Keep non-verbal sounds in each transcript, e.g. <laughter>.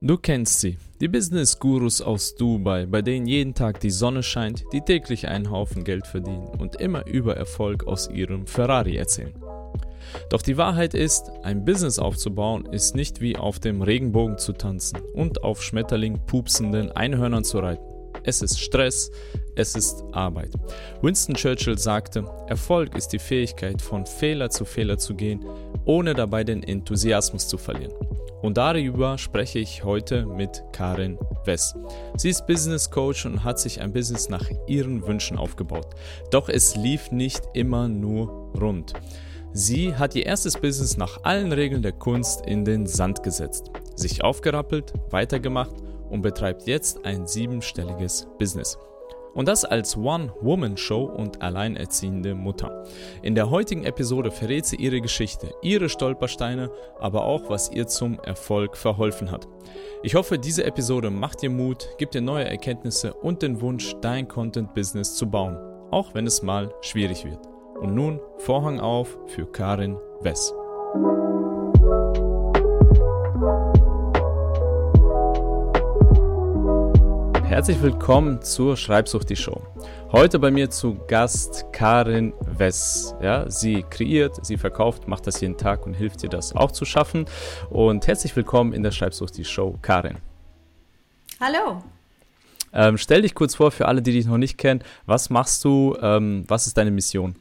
Du kennst sie, die Business-Gurus aus Dubai, bei denen jeden Tag die Sonne scheint, die täglich einen Haufen Geld verdienen und immer über Erfolg aus ihrem Ferrari erzählen. Doch die Wahrheit ist, ein Business aufzubauen ist nicht wie auf dem Regenbogen zu tanzen und auf Schmetterling pupsenden Einhörnern zu reiten. Es ist Stress, es ist Arbeit. Winston Churchill sagte, Erfolg ist die Fähigkeit, von Fehler zu Fehler zu gehen, ohne dabei den Enthusiasmus zu verlieren. Und darüber spreche ich heute mit Karin Wess. Sie ist Business Coach und hat sich ein Business nach ihren Wünschen aufgebaut. Doch es lief nicht immer nur rund. Sie hat ihr erstes Business nach allen Regeln der Kunst in den Sand gesetzt, sich aufgerappelt, weitergemacht und betreibt jetzt ein siebenstelliges Business. Und das als One-Woman-Show und alleinerziehende Mutter. In der heutigen Episode verrät sie ihre Geschichte, ihre Stolpersteine, aber auch, was ihr zum Erfolg verholfen hat. Ich hoffe, diese Episode macht dir Mut, gibt dir neue Erkenntnisse und den Wunsch, dein Content-Business zu bauen, auch wenn es mal schwierig wird. Und nun Vorhang auf für Karin Wess. Herzlich willkommen zur Schreibsucht die Show. Heute bei mir zu Gast Karin Wess. Ja, sie kreiert, sie verkauft, macht das jeden Tag und hilft dir das auch zu schaffen. Und herzlich willkommen in der Schreibsucht die Show, Karin. Hallo. Ähm, stell dich kurz vor für alle, die dich noch nicht kennen. Was machst du? Ähm, was ist deine Mission?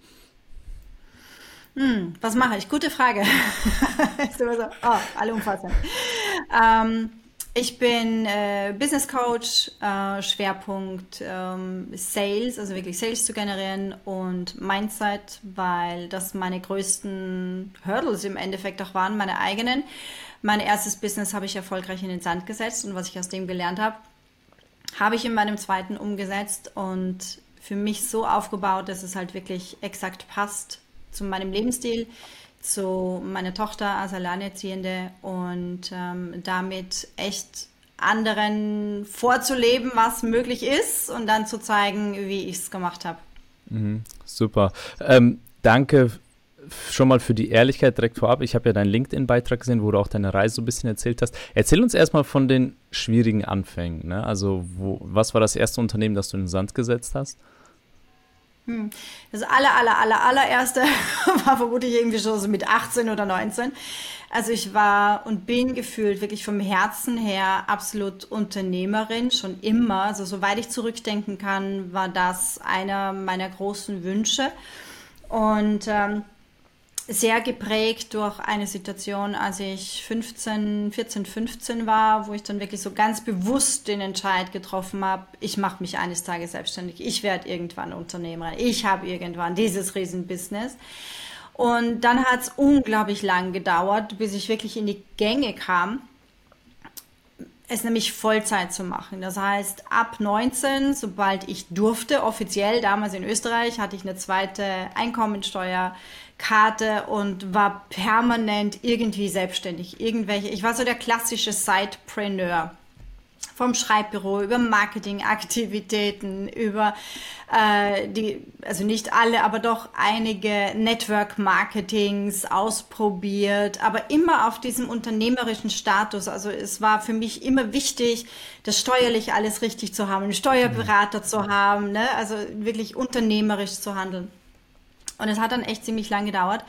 Hm, was mache ich? Gute Frage. <laughs> immer so, oh, allumfassend. Ähm, ich bin äh, Business Coach, äh, Schwerpunkt ähm, Sales, also wirklich Sales zu generieren und Mindset, weil das meine größten Hurdles im Endeffekt auch waren, meine eigenen. Mein erstes Business habe ich erfolgreich in den Sand gesetzt und was ich aus dem gelernt habe, habe ich in meinem zweiten umgesetzt und für mich so aufgebaut, dass es halt wirklich exakt passt zu meinem Lebensstil zu meiner Tochter als Alleinerziehende und ähm, damit echt anderen vorzuleben, was möglich ist und dann zu zeigen, wie ich es gemacht habe. Mhm, super. Ähm, danke schon mal für die Ehrlichkeit direkt vorab. Ich habe ja deinen LinkedIn-Beitrag gesehen, wo du auch deine Reise so ein bisschen erzählt hast. Erzähl uns erstmal von den schwierigen Anfängen. Ne? Also, wo, was war das erste Unternehmen, das du in den Sand gesetzt hast? Hm. Das aller, aller, aller, allererste <laughs> war vermutlich irgendwie schon so mit 18 oder 19. Also ich war und bin gefühlt wirklich vom Herzen her absolut Unternehmerin, schon immer. Also soweit ich zurückdenken kann, war das einer meiner großen Wünsche. Und ähm, sehr geprägt durch eine Situation, als ich 15, 14, 15 war, wo ich dann wirklich so ganz bewusst den Entscheid getroffen habe, ich mache mich eines Tages selbstständig, ich werde irgendwann Unternehmerin, ich habe irgendwann dieses Riesenbusiness. Und dann hat es unglaublich lang gedauert, bis ich wirklich in die Gänge kam, es nämlich Vollzeit zu machen. Das heißt, ab 19, sobald ich durfte, offiziell damals in Österreich, hatte ich eine zweite Einkommensteuer Karte und war permanent irgendwie selbstständig. Irgendwelche, ich war so der klassische Sidepreneur. Vom Schreibbüro über Marketingaktivitäten, über äh, die, also nicht alle, aber doch einige Network-Marketings ausprobiert, aber immer auf diesem unternehmerischen Status. Also es war für mich immer wichtig, das steuerlich alles richtig zu haben, einen Steuerberater zu haben, ne? also wirklich unternehmerisch zu handeln. Und es hat dann echt ziemlich lang gedauert,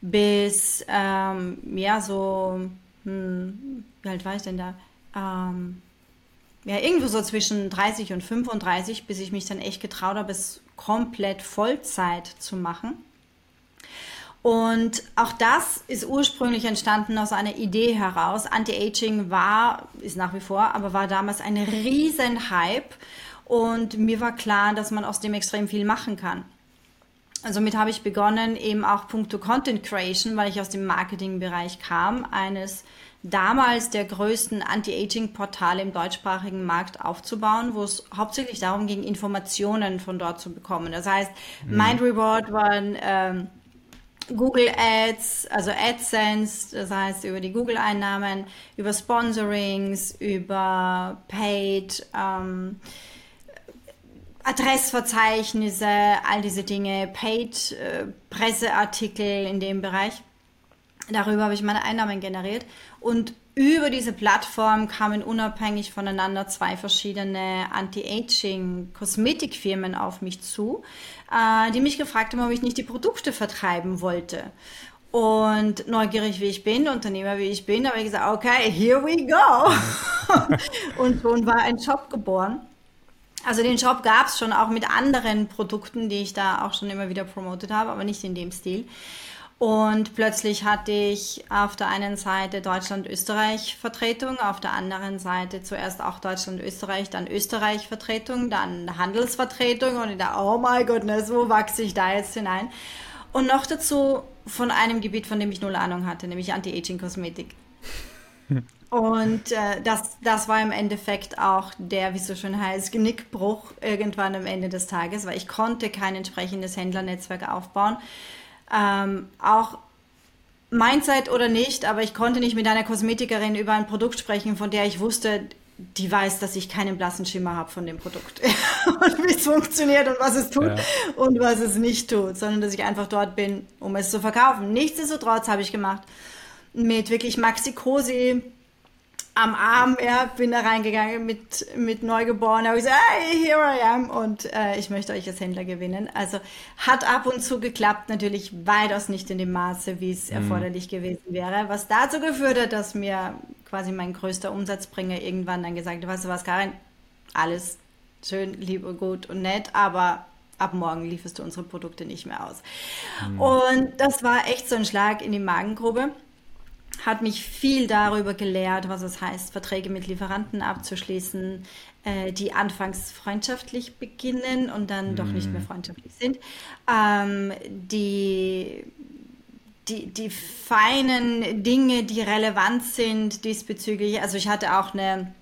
bis, ähm, ja, so, hm, wie alt war ich denn da? Ähm, ja, irgendwo so zwischen 30 und 35, bis ich mich dann echt getraut habe, es komplett Vollzeit zu machen. Und auch das ist ursprünglich entstanden aus einer Idee heraus. Anti-Aging war, ist nach wie vor, aber war damals ein riesen Hype. Und mir war klar, dass man aus dem extrem viel machen kann. Also somit habe ich begonnen, eben auch puncto Content Creation, weil ich aus dem Marketingbereich kam, eines damals der größten Anti-Aging-Portale im deutschsprachigen Markt aufzubauen, wo es hauptsächlich darum ging, Informationen von dort zu bekommen. Das heißt, mhm. Mind Reward waren ähm, Google Ads, also AdSense, das heißt über die Google-Einnahmen, über Sponsorings, über Paid. Ähm, Adressverzeichnisse, all diese Dinge, Paid, äh, Presseartikel in dem Bereich. Darüber habe ich meine Einnahmen generiert. Und über diese Plattform kamen unabhängig voneinander zwei verschiedene Anti-Aging-Kosmetikfirmen auf mich zu, äh, die mich gefragt haben, ob ich nicht die Produkte vertreiben wollte. Und neugierig wie ich bin, Unternehmer wie ich bin, habe ich gesagt, okay, here we go. <laughs> und schon war ein Shop geboren. Also den Shop gab es schon auch mit anderen Produkten, die ich da auch schon immer wieder promotet habe, aber nicht in dem Stil. Und plötzlich hatte ich auf der einen Seite Deutschland-Österreich-Vertretung, auf der anderen Seite zuerst auch Deutschland-Österreich, dann Österreich-Vertretung, dann Handelsvertretung und ich dachte, oh my goodness, wo wachse ich da jetzt hinein? Und noch dazu von einem Gebiet, von dem ich null Ahnung hatte, nämlich Anti-Aging-Kosmetik. <laughs> Und äh, das, das war im Endeffekt auch der, wie so schön heißt, Genickbruch irgendwann am Ende des Tages, weil ich konnte kein entsprechendes Händlernetzwerk aufbauen ähm, auch Mindset oder nicht, aber ich konnte nicht mit einer Kosmetikerin über ein Produkt sprechen, von der ich wusste, die weiß, dass ich keinen blassen Schimmer habe von dem Produkt <laughs> und wie es funktioniert und was es tut ja. und was es nicht tut, sondern dass ich einfach dort bin, um es zu verkaufen. Nichtsdestotrotz habe ich gemacht mit wirklich Maxi Cosi am Arm, ja, bin da reingegangen mit, mit Neugeborener, habe gesagt, hey, here I am und äh, ich möchte euch als Händler gewinnen. Also hat ab und zu geklappt, natürlich weitaus nicht in dem Maße, wie es mhm. erforderlich gewesen wäre, was dazu geführt hat, dass mir quasi mein größter Umsatzbringer irgendwann dann gesagt hat, weißt du was, Karin, alles schön, lieb und gut und nett, aber ab morgen lieferst du unsere Produkte nicht mehr aus. Mhm. Und das war echt so ein Schlag in die Magengrube hat mich viel darüber gelehrt, was es heißt, Verträge mit Lieferanten abzuschließen, äh, die anfangs freundschaftlich beginnen und dann mm. doch nicht mehr mhm. freundschaftlich sind. Ähm, die, die, die feinen Dinge, die relevant sind diesbezüglich. Also ich hatte auch eine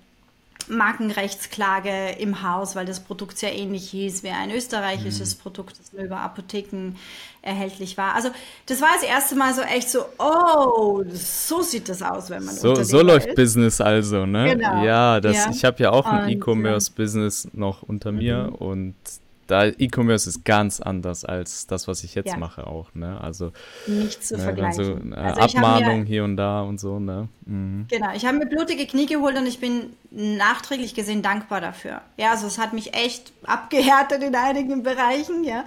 Markenrechtsklage im Haus, weil das Produkt sehr ähnlich hieß wie ein österreichisches mhm. Produkt, das nur über Apotheken erhältlich war. Also das war das erste Mal so echt so, oh, so sieht das aus, wenn man so so läuft ist. Business also, ne? Genau. Ja, das, ja. ich habe ja auch ein E-Commerce-Business noch unter mir mhm. und da E-Commerce ist ganz anders als das, was ich jetzt ja. mache auch, ne? Also nicht zu ne, vergleichen. So, äh, also Abmahnung mir, hier und da und so, ne? Mhm. Genau, ich habe mir blutige Knie geholt und ich bin nachträglich gesehen dankbar dafür. Ja, also es hat mich echt abgehärtet in einigen Bereichen, ja.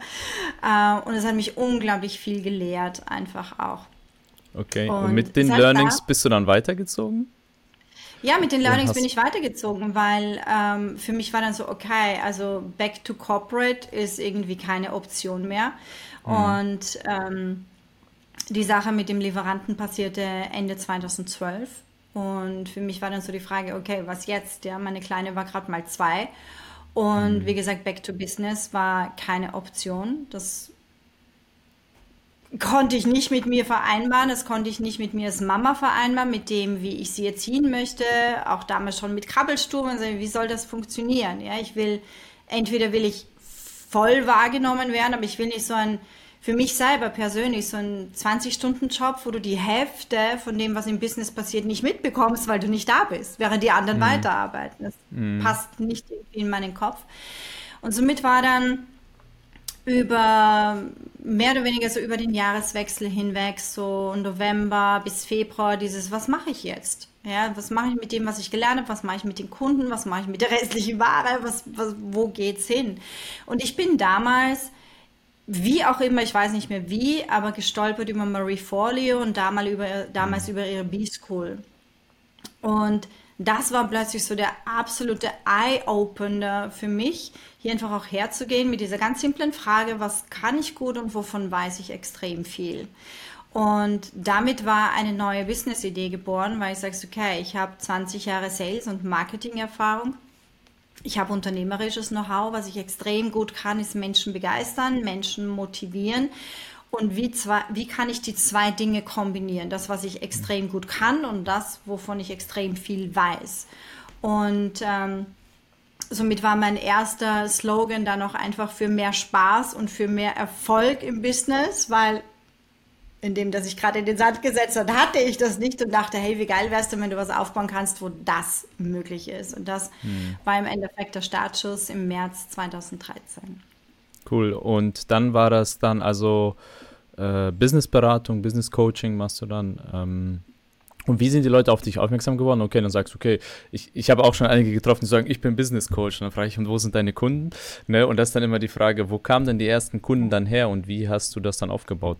Äh, und es hat mich unglaublich viel gelehrt, einfach auch. Okay, und, und mit den Learnings da, bist du dann weitergezogen? Ja, mit den Learnings bin ich weitergezogen, weil ähm, für mich war dann so, okay, also back to corporate ist irgendwie keine Option mehr. Mhm. Und ähm, die Sache mit dem Lieferanten passierte Ende 2012. Und für mich war dann so die Frage, okay, was jetzt? Ja, meine Kleine war gerade mal zwei. Und mhm. wie gesagt, back to business war keine Option. Das konnte ich nicht mit mir vereinbaren, das konnte ich nicht mit mir als Mama vereinbaren, mit dem, wie ich sie erziehen möchte, auch damals schon mit Krabbelsturm, also wie soll das funktionieren? Ja, ich will, entweder will ich voll wahrgenommen werden, aber ich will nicht so ein, für mich selber persönlich, so ein 20-Stunden-Job, wo du die Hälfte von dem, was im Business passiert, nicht mitbekommst, weil du nicht da bist, während die anderen mhm. weiterarbeiten. Das mhm. passt nicht in meinen Kopf. Und somit war dann über mehr oder weniger so über den Jahreswechsel hinweg, so November bis Februar, dieses, was mache ich jetzt? Ja, was mache ich mit dem, was ich gelernt habe? Was mache ich mit den Kunden? Was mache ich mit der restlichen Ware? Was, was, wo geht's hin? Und ich bin damals, wie auch immer, ich weiß nicht mehr wie, aber gestolpert über Marie Forleo und damals über, damals über ihre B-School. Und das war plötzlich so der absolute Eye-Opener für mich, hier einfach auch herzugehen mit dieser ganz simplen Frage, was kann ich gut und wovon weiß ich extrem viel. Und damit war eine neue Business-Idee geboren, weil ich sage, okay, ich habe 20 Jahre Sales- und Marketing-Erfahrung. Ich habe unternehmerisches Know-how, was ich extrem gut kann, ist Menschen begeistern, Menschen motivieren und wie, zwei, wie kann ich die zwei Dinge kombinieren? Das, was ich extrem gut kann und das, wovon ich extrem viel weiß. Und ähm, somit war mein erster Slogan dann auch einfach für mehr Spaß und für mehr Erfolg im Business, weil in dem, dass ich gerade in den Sand gesetzt habe, hatte ich das nicht und dachte, hey, wie geil wärst du, wenn du was aufbauen kannst, wo das möglich ist. Und das hm. war im Endeffekt der Startschuss im März 2013. Cool. Und dann war das dann also äh, Businessberatung, Business Coaching machst du dann. Ähm, Und wie sind die Leute auf dich aufmerksam geworden? Okay, dann sagst du, okay, ich, ich habe auch schon einige getroffen, die sagen, ich bin Business Coach. Und dann frage ich, und wo sind deine Kunden? Ne? Und das ist dann immer die Frage, wo kamen denn die ersten Kunden dann her und wie hast du das dann aufgebaut?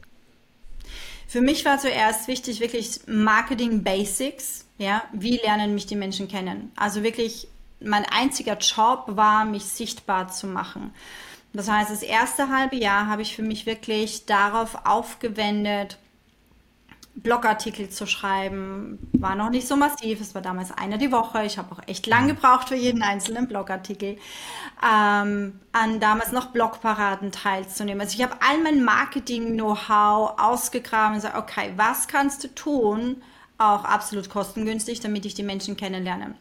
Für mich war zuerst wichtig, wirklich Marketing Basics. Ja, wie lernen mich die Menschen kennen? Also wirklich, mein einziger Job war, mich sichtbar zu machen. Das heißt, das erste halbe Jahr habe ich für mich wirklich darauf aufgewendet, Blogartikel zu schreiben. War noch nicht so massiv, es war damals einer die Woche. Ich habe auch echt lang gebraucht für jeden einzelnen Blogartikel. Ähm, an damals noch Blogparaden teilzunehmen. Also ich habe all mein Marketing-Know-how ausgegraben und gesagt, okay, was kannst du tun, auch absolut kostengünstig, damit ich die Menschen kennenlerne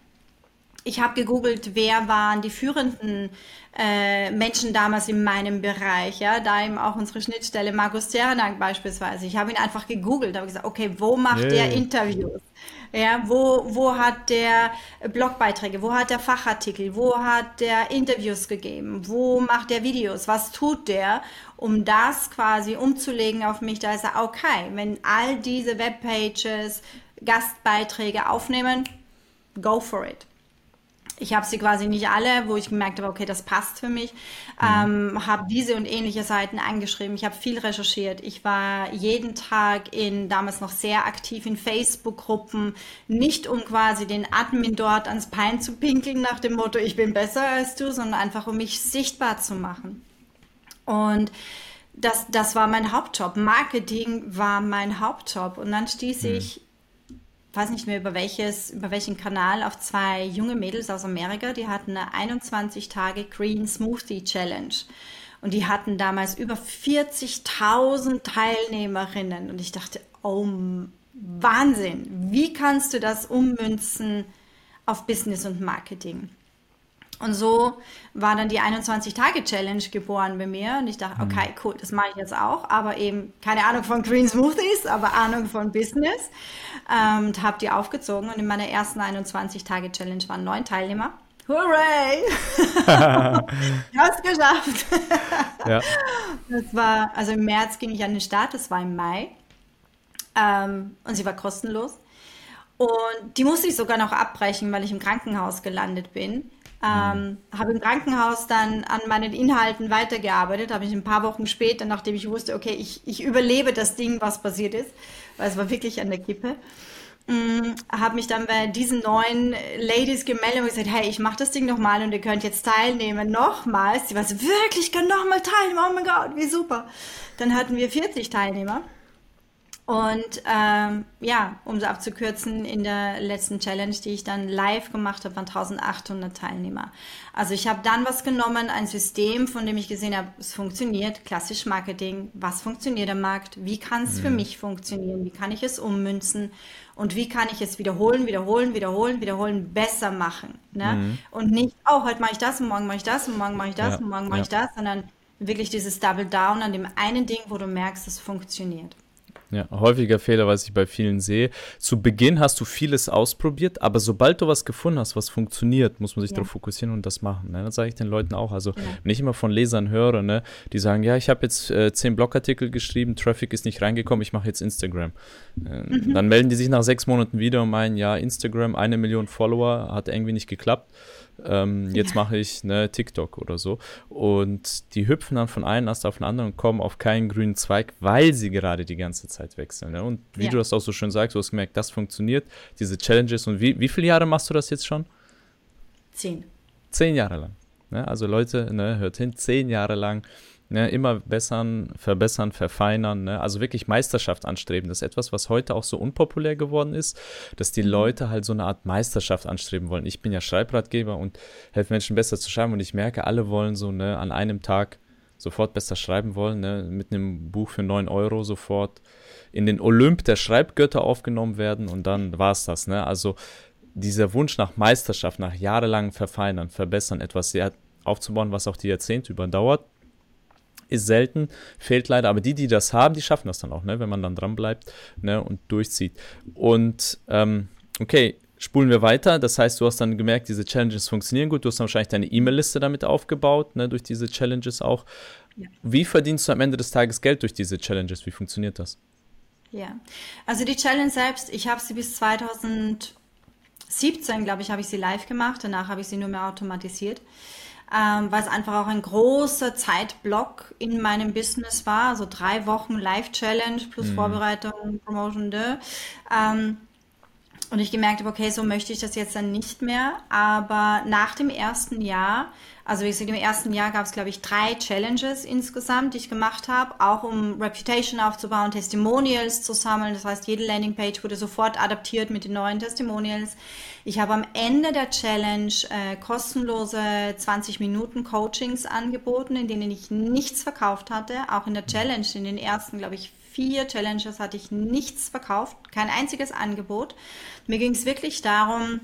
ich habe gegoogelt, wer waren die führenden äh, Menschen damals in meinem Bereich, ja, da eben auch unsere Schnittstelle Markus Zernak beispielsweise. Ich habe ihn einfach gegoogelt, habe gesagt, okay, wo macht yeah. der Interviews? Ja, wo, wo hat der Blogbeiträge, wo hat der Fachartikel, wo hat der Interviews gegeben, wo macht der Videos, was tut der, um das quasi umzulegen auf mich, da ist er, okay, wenn all diese Webpages Gastbeiträge aufnehmen, go for it ich habe sie quasi nicht alle, wo ich gemerkt habe, okay, das passt für mich. Mhm. Ähm, habe diese und ähnliche Seiten angeschrieben. Ich habe viel recherchiert. Ich war jeden Tag in damals noch sehr aktiv in Facebook-Gruppen, nicht um quasi den Admin dort ans Pein zu pinkeln nach dem Motto, ich bin besser als du, sondern einfach um mich sichtbar zu machen. Und das, das war mein Hauptjob. Marketing war mein Hauptjob. Und dann stieß mhm. ich weiß nicht mehr über welches, über welchen Kanal, auf zwei junge Mädels aus Amerika, die hatten eine 21 Tage Green Smoothie Challenge. Und die hatten damals über 40.000 Teilnehmerinnen. Und ich dachte, oh, Wahnsinn. Wie kannst du das ummünzen auf Business und Marketing? Und so war dann die 21-Tage-Challenge geboren bei mir. Und ich dachte, mhm. okay, cool, das mache ich jetzt auch. Aber eben keine Ahnung von Green Smoothies, aber Ahnung von Business. Ähm, und habe die aufgezogen. Und in meiner ersten 21-Tage-Challenge waren neun Teilnehmer. Hooray! <laughs> ich habe es geschafft. <laughs> ja. Das war, also im März ging ich an den Start, das war im Mai. Ähm, und sie war kostenlos. Und die musste ich sogar noch abbrechen, weil ich im Krankenhaus gelandet bin. Ähm, habe im Krankenhaus dann an meinen Inhalten weitergearbeitet, habe ich ein paar Wochen später, nachdem ich wusste, okay, ich, ich überlebe das Ding, was passiert ist, weil es war wirklich an der Kippe, ähm, habe mich dann bei diesen neuen Ladies gemeldet und gesagt, hey, ich mache das Ding nochmal und ihr könnt jetzt teilnehmen, nochmals. Die war so, wirklich, ich kann nochmal teilnehmen, oh mein Gott, wie super. Dann hatten wir 40 Teilnehmer. Und ähm, ja, um es abzukürzen, in der letzten Challenge, die ich dann live gemacht habe, waren 1800 Teilnehmer. Also ich habe dann was genommen, ein System, von dem ich gesehen habe, es funktioniert, klassisch Marketing, was funktioniert am Markt, wie kann es mhm. für mich funktionieren, wie kann ich es ummünzen und wie kann ich es wiederholen, wiederholen, wiederholen, wiederholen, besser machen. Ne? Mhm. Und nicht, oh, heute mache ich das und morgen mache ich das und morgen mache ich das ja. und morgen mache ja. ich das, sondern wirklich dieses Double Down an dem einen Ding, wo du merkst, es funktioniert. Ja, häufiger Fehler, was ich bei vielen sehe. Zu Beginn hast du vieles ausprobiert, aber sobald du was gefunden hast, was funktioniert, muss man sich ja. darauf fokussieren und das machen. Ne? Das sage ich den Leuten auch. Also, ja. wenn ich immer von Lesern höre, ne, die sagen, ja, ich habe jetzt äh, zehn Blogartikel geschrieben, Traffic ist nicht reingekommen, ich mache jetzt Instagram. Äh, mhm. Dann melden die sich nach sechs Monaten wieder und meinen, ja, Instagram, eine Million Follower, hat irgendwie nicht geklappt ähm, jetzt mache ich ne, TikTok oder so. Und die hüpfen dann von einem Ast auf den anderen und kommen auf keinen grünen Zweig, weil sie gerade die ganze Zeit wechseln. Ne? Und wie ja. du das auch so schön sagst, du hast gemerkt, das funktioniert, diese Challenges. Und wie, wie viele Jahre machst du das jetzt schon? Zehn. Zehn Jahre lang. Ne? Also Leute, ne, hört hin, zehn Jahre lang Ne, immer bessern, verbessern, verfeinern. Ne? Also wirklich Meisterschaft anstreben. Das ist etwas, was heute auch so unpopulär geworden ist, dass die mhm. Leute halt so eine Art Meisterschaft anstreben wollen. Ich bin ja Schreibratgeber und helfe Menschen besser zu schreiben und ich merke, alle wollen so ne, an einem Tag sofort besser schreiben wollen, ne? mit einem Buch für 9 Euro sofort in den Olymp der Schreibgötter aufgenommen werden und dann war es das. Ne? Also dieser Wunsch nach Meisterschaft, nach jahrelangem Verfeinern, Verbessern, etwas sehr aufzubauen, was auch die Jahrzehnte überdauert, ist selten, fehlt leider, aber die, die das haben, die schaffen das dann auch, ne, wenn man dann dran bleibt ne, und durchzieht. Und ähm, okay, spulen wir weiter. Das heißt, du hast dann gemerkt, diese Challenges funktionieren gut. Du hast dann wahrscheinlich deine E-Mail-Liste damit aufgebaut, ne, durch diese Challenges auch. Ja. Wie verdienst du am Ende des Tages Geld durch diese Challenges? Wie funktioniert das? Ja, also die Challenge selbst, ich habe sie bis 2017, glaube ich, habe ich sie live gemacht. Danach habe ich sie nur mehr automatisiert, ähm, weil es einfach auch ein großer Zeitblock in meinem Business war. Also drei Wochen Live-Challenge plus mhm. Vorbereitung, Promotion. Ähm, und ich gemerkt habe, okay, so möchte ich das jetzt dann nicht mehr. Aber nach dem ersten Jahr, also wie gesagt, im ersten Jahr gab es, glaube ich, drei Challenges insgesamt, die ich gemacht habe, auch um Reputation aufzubauen, Testimonials zu sammeln. Das heißt, jede Landingpage wurde sofort adaptiert mit den neuen Testimonials. Ich habe am Ende der Challenge äh, kostenlose 20 Minuten Coachings angeboten, in denen ich nichts verkauft hatte. Auch in der Challenge, in den ersten, glaube ich, vier Challenges hatte ich nichts verkauft, kein einziges Angebot. Mir ging es wirklich darum,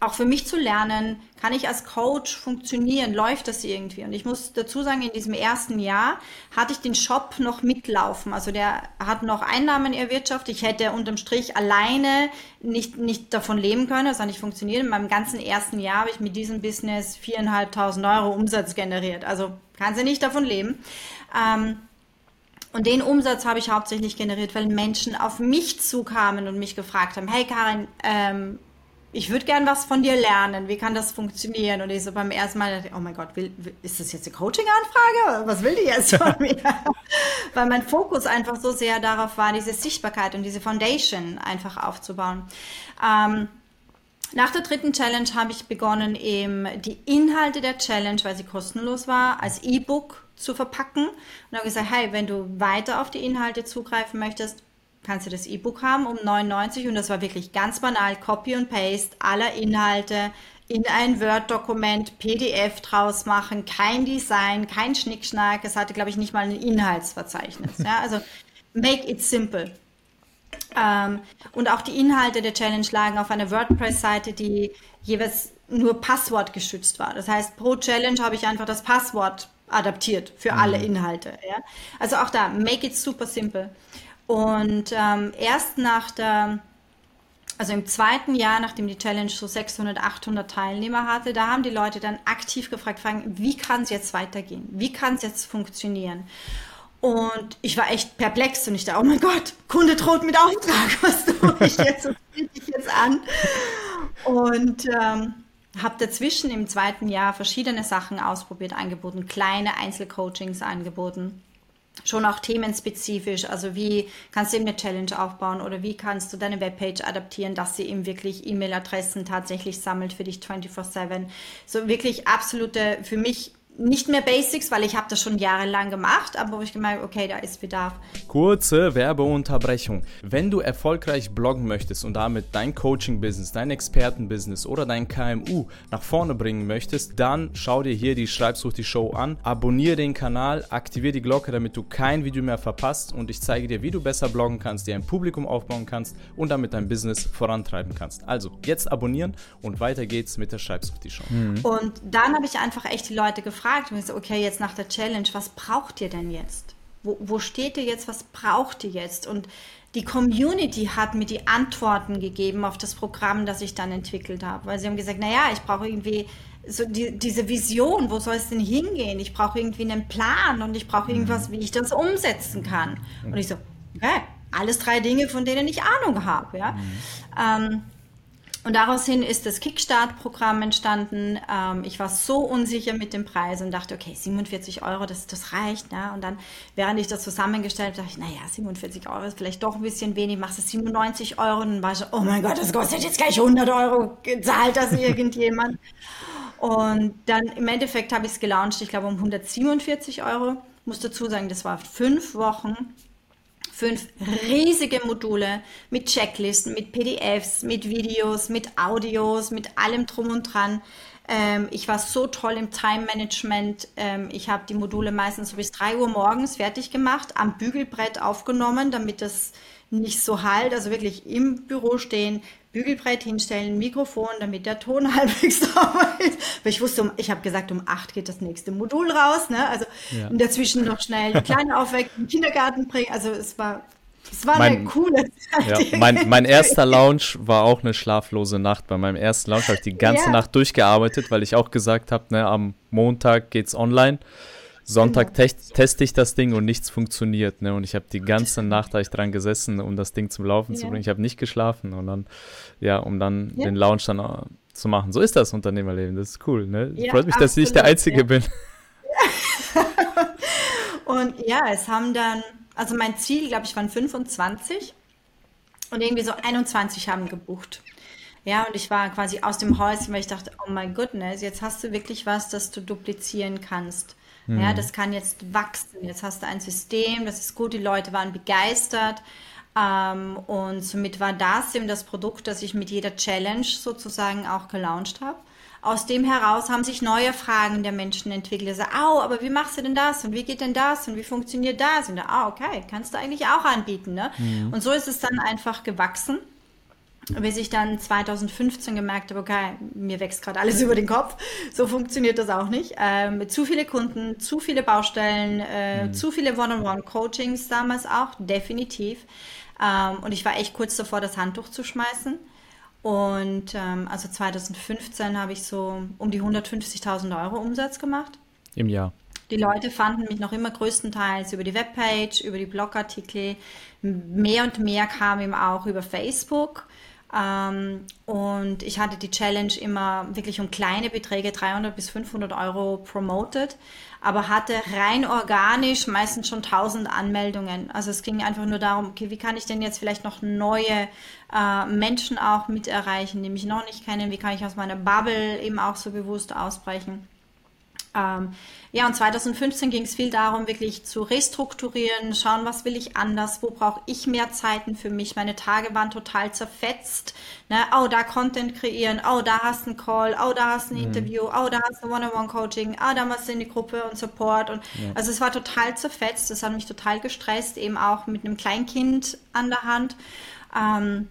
auch für mich zu lernen, kann ich als Coach funktionieren, läuft das irgendwie? Und ich muss dazu sagen, in diesem ersten Jahr hatte ich den Shop noch mitlaufen. Also der hat noch Einnahmen erwirtschaftet. Ich hätte unterm Strich alleine nicht, nicht davon leben können, das hat nicht funktioniert. In meinem ganzen ersten Jahr habe ich mit diesem Business viereinhalbtausend Euro Umsatz generiert. Also kann sie nicht davon leben. Ähm, und den Umsatz habe ich hauptsächlich generiert, weil Menschen auf mich zukamen und mich gefragt haben, hey Karin, ähm, ich würde gern was von dir lernen. Wie kann das funktionieren? Und ich so beim ersten Mal dachte, oh mein Gott, will, ist das jetzt eine Coaching-Anfrage? Was will die jetzt von <laughs> mir? Weil mein Fokus einfach so sehr darauf war, diese Sichtbarkeit und diese Foundation einfach aufzubauen. Ähm, nach der dritten Challenge habe ich begonnen, eben die Inhalte der Challenge, weil sie kostenlos war, als E-Book zu verpacken. Und habe gesagt, hey, wenn du weiter auf die Inhalte zugreifen möchtest, kannst du das E-Book haben um 99 und das war wirklich ganz banal, Copy und Paste aller Inhalte in ein Word-Dokument, PDF draus machen, kein Design, kein Schnickschnack. Es hatte, glaube ich, nicht mal ein Inhaltsverzeichnis. Ja, also make it simple. Ähm, und auch die Inhalte der Challenge lagen auf einer WordPress-Seite, die jeweils nur passwortgeschützt war. Das heißt, pro Challenge habe ich einfach das Passwort adaptiert für mhm. alle Inhalte. Ja? Also auch da, make it super simple. Und ähm, erst nach der, also im zweiten Jahr, nachdem die Challenge so 600, 800 Teilnehmer hatte, da haben die Leute dann aktiv gefragt, fragen, wie kann es jetzt weitergehen? Wie kann es jetzt funktionieren? Und ich war echt perplex und ich dachte, oh mein Gott, Kunde droht mit Auftrag, <laughs> was tue ich jetzt? Was ich jetzt an? Und ähm, habe dazwischen im zweiten Jahr verschiedene Sachen ausprobiert, angeboten, kleine Einzelcoachings angeboten. Schon auch themenspezifisch, also wie kannst du eben eine Challenge aufbauen oder wie kannst du deine Webpage adaptieren, dass sie eben wirklich E-Mail-Adressen tatsächlich sammelt für dich 24-7. So wirklich absolute, für mich nicht mehr Basics, weil ich habe das schon jahrelang gemacht, aber wo ich gemerkt, okay, da ist Bedarf. Kurze Werbeunterbrechung. Wenn du erfolgreich bloggen möchtest und damit dein Coaching-Business, dein Experten-Business oder dein KMU nach vorne bringen möchtest, dann schau dir hier die Schreibsuch die Show an, abonniere den Kanal, aktiviere die Glocke, damit du kein Video mehr verpasst und ich zeige dir, wie du besser bloggen kannst, dir ein Publikum aufbauen kannst und damit dein Business vorantreiben kannst. Also jetzt abonnieren und weiter geht's mit der Schreibsuch die Show. Mhm. Und dann habe ich einfach echt die Leute gefragt, gefragt und ich so, okay, jetzt nach der Challenge, was braucht ihr denn jetzt? Wo, wo steht ihr jetzt? Was braucht ihr jetzt? Und die Community hat mir die Antworten gegeben auf das Programm, das ich dann entwickelt habe. Weil sie haben gesagt, naja, ich brauche irgendwie so die, diese Vision, wo soll es denn hingehen? Ich brauche irgendwie einen Plan und ich brauche irgendwas, mhm. wie ich das umsetzen kann. Und ich so, okay, alles drei Dinge, von denen ich Ahnung habe. Ja? Mhm. Ähm, und daraus hin ist das Kickstart-Programm entstanden. Ähm, ich war so unsicher mit dem Preis und dachte, okay, 47 Euro, das, das reicht. Ne? Und dann, während ich das zusammengestellt habe, dachte ich, naja, 47 Euro ist vielleicht doch ein bisschen wenig, machst du 97 Euro. Und dann war ich so, oh mein Gott, das kostet jetzt gleich 100 Euro, zahlt das irgendjemand? und dann im Endeffekt habe ich es gelauncht, ich glaube um 147 Euro. Muss dazu sagen, das war fünf Wochen fünf riesige Module mit Checklisten, mit PDFs, mit Videos, mit Audios, mit allem drum und dran. Ähm, ich war so toll im Time Management. Ähm, ich habe die Module meistens so bis drei Uhr morgens fertig gemacht, am Bügelbrett aufgenommen, damit das nicht so halt, also wirklich im Büro stehen, Bügelbrett hinstellen, Mikrofon, damit der Ton <laughs> halbwegs sauber ist. Weil ich wusste, ich habe gesagt, um acht geht das nächste Modul raus. Ne? Also ja. dazwischen noch schnell die Kleine aufwecken, den Kindergarten bringen. Also es war, es war mein, eine coole Zeit. Ja, <laughs> mein, mein erster Lounge war auch eine schlaflose Nacht. Bei meinem ersten Lounge habe ich die ganze ja. Nacht durchgearbeitet, weil ich auch gesagt habe, ne, am Montag geht's online Sonntag genau. te teste ich das Ding und nichts funktioniert. Ne? Und ich habe die ganze <laughs> Nacht ich dran gesessen, um das Ding zum Laufen ja. zu bringen. Ich habe nicht geschlafen und dann, ja, um dann ja. den Launch dann äh, zu machen. So ist das Unternehmerleben. Das ist cool. Ne? Ja, Freut mich, absolut, dass ich der Einzige bin. <laughs> und ja, es haben dann, also mein Ziel, glaube ich, waren 25 und irgendwie so 21 haben gebucht. Ja, und ich war quasi aus dem Häuschen, weil ich dachte, oh my goodness, jetzt hast du wirklich was, das du duplizieren kannst. Mhm. Ja, das kann jetzt wachsen. Jetzt hast du ein System, das ist gut, die Leute waren begeistert. Ähm, und somit war das eben das Produkt, das ich mit jeder Challenge sozusagen auch gelauncht habe. Aus dem heraus haben sich neue Fragen der Menschen entwickelt. Also, au, aber wie machst du denn das? Und wie geht denn das? Und wie funktioniert das? Und da, ah, okay, kannst du eigentlich auch anbieten. Ne? Mhm. Und so ist es dann einfach gewachsen bis ich dann 2015 gemerkt habe, okay, mir wächst gerade alles <laughs> über den Kopf. So funktioniert das auch nicht. Ähm, zu viele Kunden, zu viele Baustellen, äh, mhm. zu viele One-on-One-Coachings damals auch, definitiv. Ähm, und ich war echt kurz davor, das Handtuch zu schmeißen. Und ähm, also 2015 habe ich so um die 150.000 Euro Umsatz gemacht. Im Jahr. Die Leute fanden mich noch immer größtenteils über die Webpage, über die Blogartikel. Mehr und mehr kam eben auch über Facebook. Ähm, und ich hatte die Challenge immer wirklich um kleine Beträge, 300 bis 500 Euro promoted, aber hatte rein organisch meistens schon 1000 Anmeldungen. Also es ging einfach nur darum, okay, wie kann ich denn jetzt vielleicht noch neue äh, Menschen auch mit erreichen, die mich noch nicht kennen? Wie kann ich aus meiner Bubble eben auch so bewusst ausbrechen? Ähm, ja, und 2015 ging es viel darum, wirklich zu restrukturieren, schauen, was will ich anders, wo brauche ich mehr Zeiten für mich. Meine Tage waren total zerfetzt. Ne? Oh, da Content kreieren, oh, da hast du einen Call, oh, da hast du ein mhm. Interview, oh, da hast du One-on-One-Coaching, oh, da machst du in die Gruppe und Support. Und ja. Also es war total zerfetzt, das hat mich total gestresst, eben auch mit einem Kleinkind an der Hand. Ähm,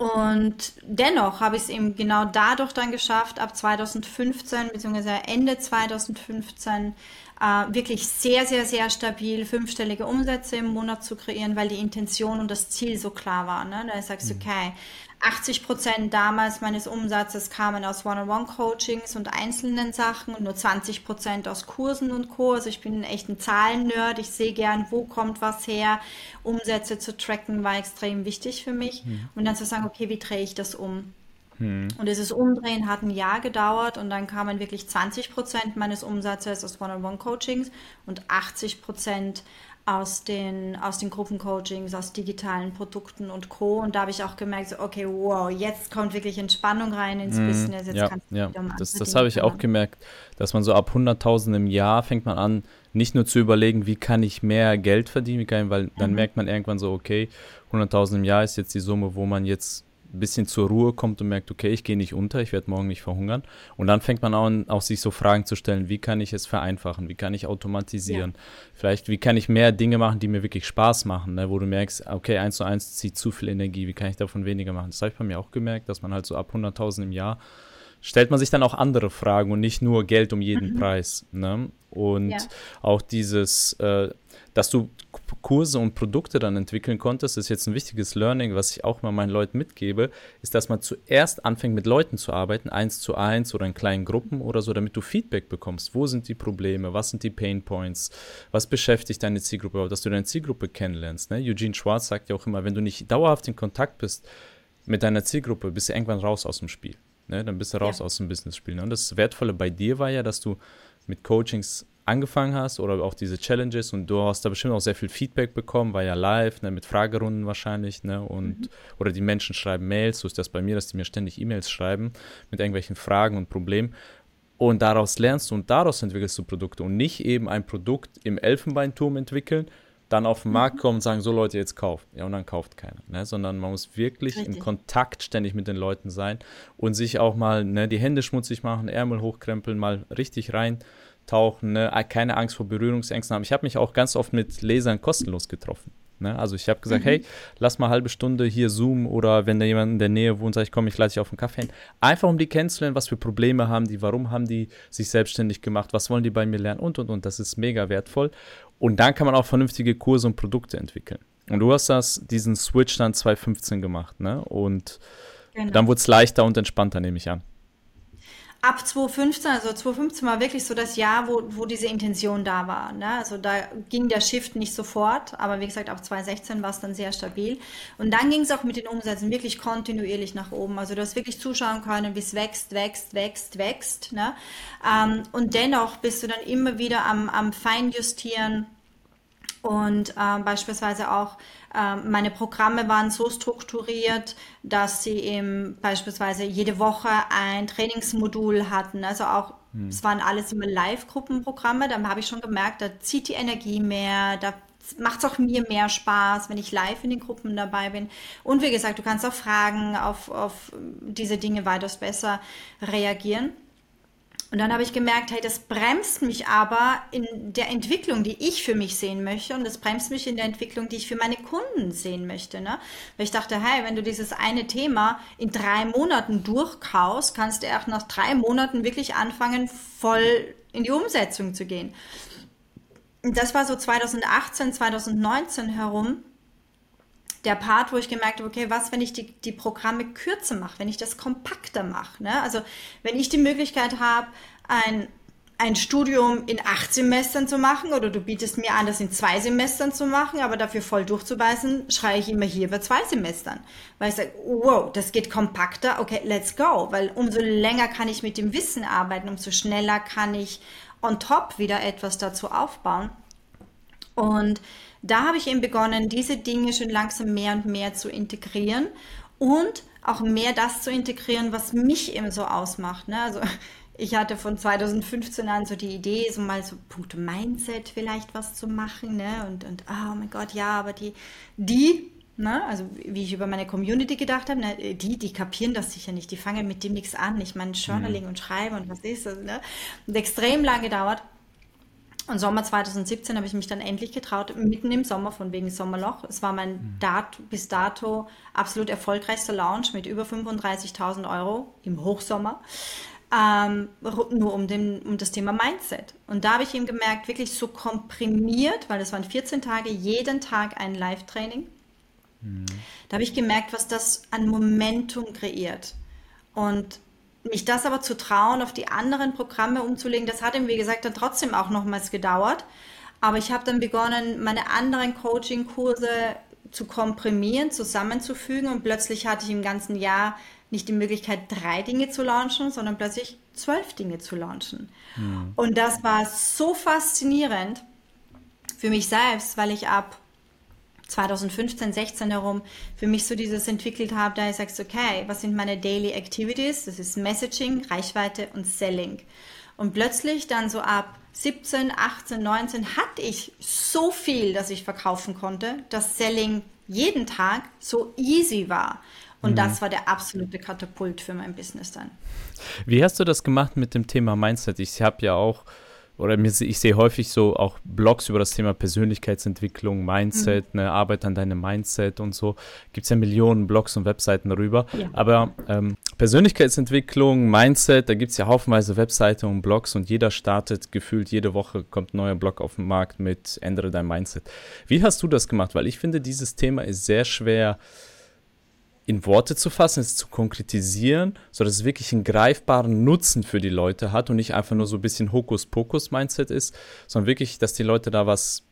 und dennoch habe ich es eben genau dadurch dann geschafft, ab 2015 bzw. Ende 2015 äh, wirklich sehr, sehr, sehr stabil fünfstellige Umsätze im Monat zu kreieren, weil die Intention und das Ziel so klar war. Ne? Da sagst du, mhm. okay, 80 Prozent damals meines Umsatzes kamen aus One-on-One-Coachings und einzelnen Sachen und nur 20 Prozent aus Kursen und Co. Also ich bin echt ein Zahlen-Nerd. Ich sehe gern, wo kommt was her. Umsätze zu tracken war extrem wichtig für mich. Mhm. Und dann zu sagen, okay, wie drehe ich das um? Mhm. Und dieses Umdrehen hat ein Jahr gedauert und dann kamen wirklich 20 Prozent meines Umsatzes aus One-on-One-Coachings und 80 Prozent aus den, aus den Gruppencoachings, aus digitalen Produkten und Co. Und da habe ich auch gemerkt, so, okay, wow, jetzt kommt wirklich Entspannung rein ins mm, Business. Jetzt ja, kannst du ja. Um das, das habe ich auch gemerkt, dass man so ab 100.000 im Jahr fängt man an, nicht nur zu überlegen, wie kann ich mehr Geld verdienen, weil dann mhm. merkt man irgendwann so, okay, 100.000 im Jahr ist jetzt die Summe, wo man jetzt ein bisschen zur Ruhe kommt und merkt, okay, ich gehe nicht unter, ich werde morgen nicht verhungern. Und dann fängt man an, auch sich so Fragen zu stellen, wie kann ich es vereinfachen, wie kann ich automatisieren, ja. vielleicht wie kann ich mehr Dinge machen, die mir wirklich Spaß machen, ne? wo du merkst, okay, eins zu eins zieht zu viel Energie, wie kann ich davon weniger machen. Das habe ich bei mir auch gemerkt, dass man halt so ab 100.000 im Jahr stellt man sich dann auch andere Fragen und nicht nur Geld um jeden mhm. Preis. Ne? Und ja. auch dieses, äh, dass du Kurse und Produkte dann entwickeln konntest, ist jetzt ein wichtiges Learning, was ich auch mal meinen Leuten mitgebe, ist, dass man zuerst anfängt mit Leuten zu arbeiten, eins zu eins oder in kleinen Gruppen oder so, damit du Feedback bekommst. Wo sind die Probleme? Was sind die Pain Points? Was beschäftigt deine Zielgruppe? Dass du deine Zielgruppe kennenlernst. Ne? Eugene Schwartz sagt ja auch immer, wenn du nicht dauerhaft in Kontakt bist mit deiner Zielgruppe, bist du irgendwann raus aus dem Spiel. Ne? Dann bist du raus ja. aus dem Business-Spiel. Ne? Und das Wertvolle bei dir war ja, dass du mit Coachings angefangen hast oder auch diese Challenges und du hast da bestimmt auch sehr viel Feedback bekommen, war ja live, ne, mit Fragerunden wahrscheinlich, ne, und, mhm. oder die Menschen schreiben Mails, so ist das bei mir, dass die mir ständig E-Mails schreiben mit irgendwelchen Fragen und Problemen und daraus lernst du und daraus entwickelst du Produkte und nicht eben ein Produkt im Elfenbeinturm entwickeln, dann auf den Markt mhm. kommen und sagen, so Leute, jetzt kauft. Ja, und dann kauft keiner. Ne? Sondern man muss wirklich Richtig. in Kontakt ständig mit den Leuten sein und sich auch mal ne, die Hände schmutzig machen, Ärmel hochkrempeln, mal richtig reintauchen, ne? keine Angst vor Berührungsängsten haben. Ich habe mich auch ganz oft mit Lesern kostenlos getroffen. Ne? Also ich habe gesagt, mhm. hey, lass mal eine halbe Stunde hier Zoom oder wenn da jemand in der Nähe wohnt, sag ich, komm, ich lade dich auf einen Kaffee hin. Einfach um die kennenzulernen, was für Probleme haben die, warum haben die sich selbstständig gemacht, was wollen die bei mir lernen und und und. Das ist mega wertvoll. Und dann kann man auch vernünftige Kurse und Produkte entwickeln. Und du hast das, diesen Switch dann 2015 gemacht, ne? Und genau. dann wurde es leichter und entspannter, nehme ich an. Ab 2015, also 2015 war wirklich so das Jahr, wo, wo diese Intention da war. Ne? Also da ging der Shift nicht sofort, aber wie gesagt, ab 2016 war es dann sehr stabil. Und dann ging es auch mit den Umsätzen wirklich kontinuierlich nach oben. Also du hast wirklich zuschauen können, wie es wächst, wächst, wächst, wächst. Ne? Ähm, und dennoch bist du dann immer wieder am, am Feinjustieren und äh, beispielsweise auch äh, meine Programme waren so strukturiert, dass sie eben beispielsweise jede Woche ein Trainingsmodul hatten. Also auch, hm. es waren alles immer Live-Gruppenprogramme. Da habe ich schon gemerkt, da zieht die Energie mehr, da macht es auch mir mehr Spaß, wenn ich live in den Gruppen dabei bin. Und wie gesagt, du kannst auch Fragen auf, auf diese Dinge weitaus besser reagieren. Und dann habe ich gemerkt, hey, das bremst mich aber in der Entwicklung, die ich für mich sehen möchte. Und das bremst mich in der Entwicklung, die ich für meine Kunden sehen möchte. Ne? Weil ich dachte, hey, wenn du dieses eine Thema in drei Monaten durchkaust, kannst du erst nach drei Monaten wirklich anfangen, voll in die Umsetzung zu gehen. Und das war so 2018, 2019 herum der Part, wo ich gemerkt habe, okay, was, wenn ich die, die Programme kürzer mache, wenn ich das kompakter mache. Ne? Also wenn ich die Möglichkeit habe, ein, ein Studium in acht Semestern zu machen oder du bietest mir an, das in zwei Semestern zu machen, aber dafür voll durchzubeißen, schreie ich immer hier bei zwei Semestern. Weil ich sage, wow, das geht kompakter, okay, let's go. Weil umso länger kann ich mit dem Wissen arbeiten, umso schneller kann ich on top wieder etwas dazu aufbauen. Und da habe ich eben begonnen, diese Dinge schon langsam mehr und mehr zu integrieren und auch mehr das zu integrieren, was mich eben so ausmacht. Ne? Also ich hatte von 2015 an so die Idee, so mal so Punkt Mindset vielleicht was zu machen. Ne? Und, und oh mein Gott, ja, aber die, die, ne? also wie ich über meine Community gedacht habe, ne? die, die kapieren das sicher nicht, die fangen mit dem nichts an. Ich meine, Journaling mhm. und Schreiben und was ist das? Ne? Und extrem lang gedauert. Und Sommer 2017 habe ich mich dann endlich getraut, mitten im Sommer von wegen Sommerloch. Es war mein mhm. Dat, bis dato absolut erfolgreichster Launch mit über 35.000 Euro im Hochsommer. Ähm, nur um, den, um das Thema Mindset. Und da habe ich eben gemerkt, wirklich so komprimiert, weil das waren 14 Tage, jeden Tag ein Live-Training. Mhm. Da habe ich gemerkt, was das an Momentum kreiert. Und mich das aber zu trauen, auf die anderen Programme umzulegen, das hat ihm, wie gesagt, dann trotzdem auch nochmals gedauert. Aber ich habe dann begonnen, meine anderen Coaching-Kurse zu komprimieren, zusammenzufügen und plötzlich hatte ich im ganzen Jahr nicht die Möglichkeit, drei Dinge zu launchen, sondern plötzlich zwölf Dinge zu launchen. Mhm. Und das war so faszinierend für mich selbst, weil ich ab 2015, 16 herum für mich so dieses entwickelt habe, da ich sage, okay, was sind meine Daily Activities? Das ist Messaging, Reichweite und Selling. Und plötzlich dann so ab 17, 18, 19 hatte ich so viel, dass ich verkaufen konnte, dass Selling jeden Tag so easy war. Und mhm. das war der absolute Katapult für mein Business dann. Wie hast du das gemacht mit dem Thema Mindset? Ich habe ja auch oder ich sehe häufig so auch Blogs über das Thema Persönlichkeitsentwicklung, Mindset, mhm. ne, Arbeit an deinem Mindset und so. Gibt es ja Millionen Blogs und Webseiten darüber. Ja. Aber ähm, Persönlichkeitsentwicklung, Mindset, da gibt es ja haufenweise Webseiten und Blogs und jeder startet gefühlt, jede Woche kommt ein neuer Blog auf den Markt mit Ändere dein Mindset. Wie hast du das gemacht? Weil ich finde, dieses Thema ist sehr schwer in Worte zu fassen, es zu konkretisieren, sodass es wirklich einen greifbaren Nutzen für die Leute hat und nicht einfach nur so ein bisschen Hokuspokus-Mindset ist, sondern wirklich, dass die Leute da was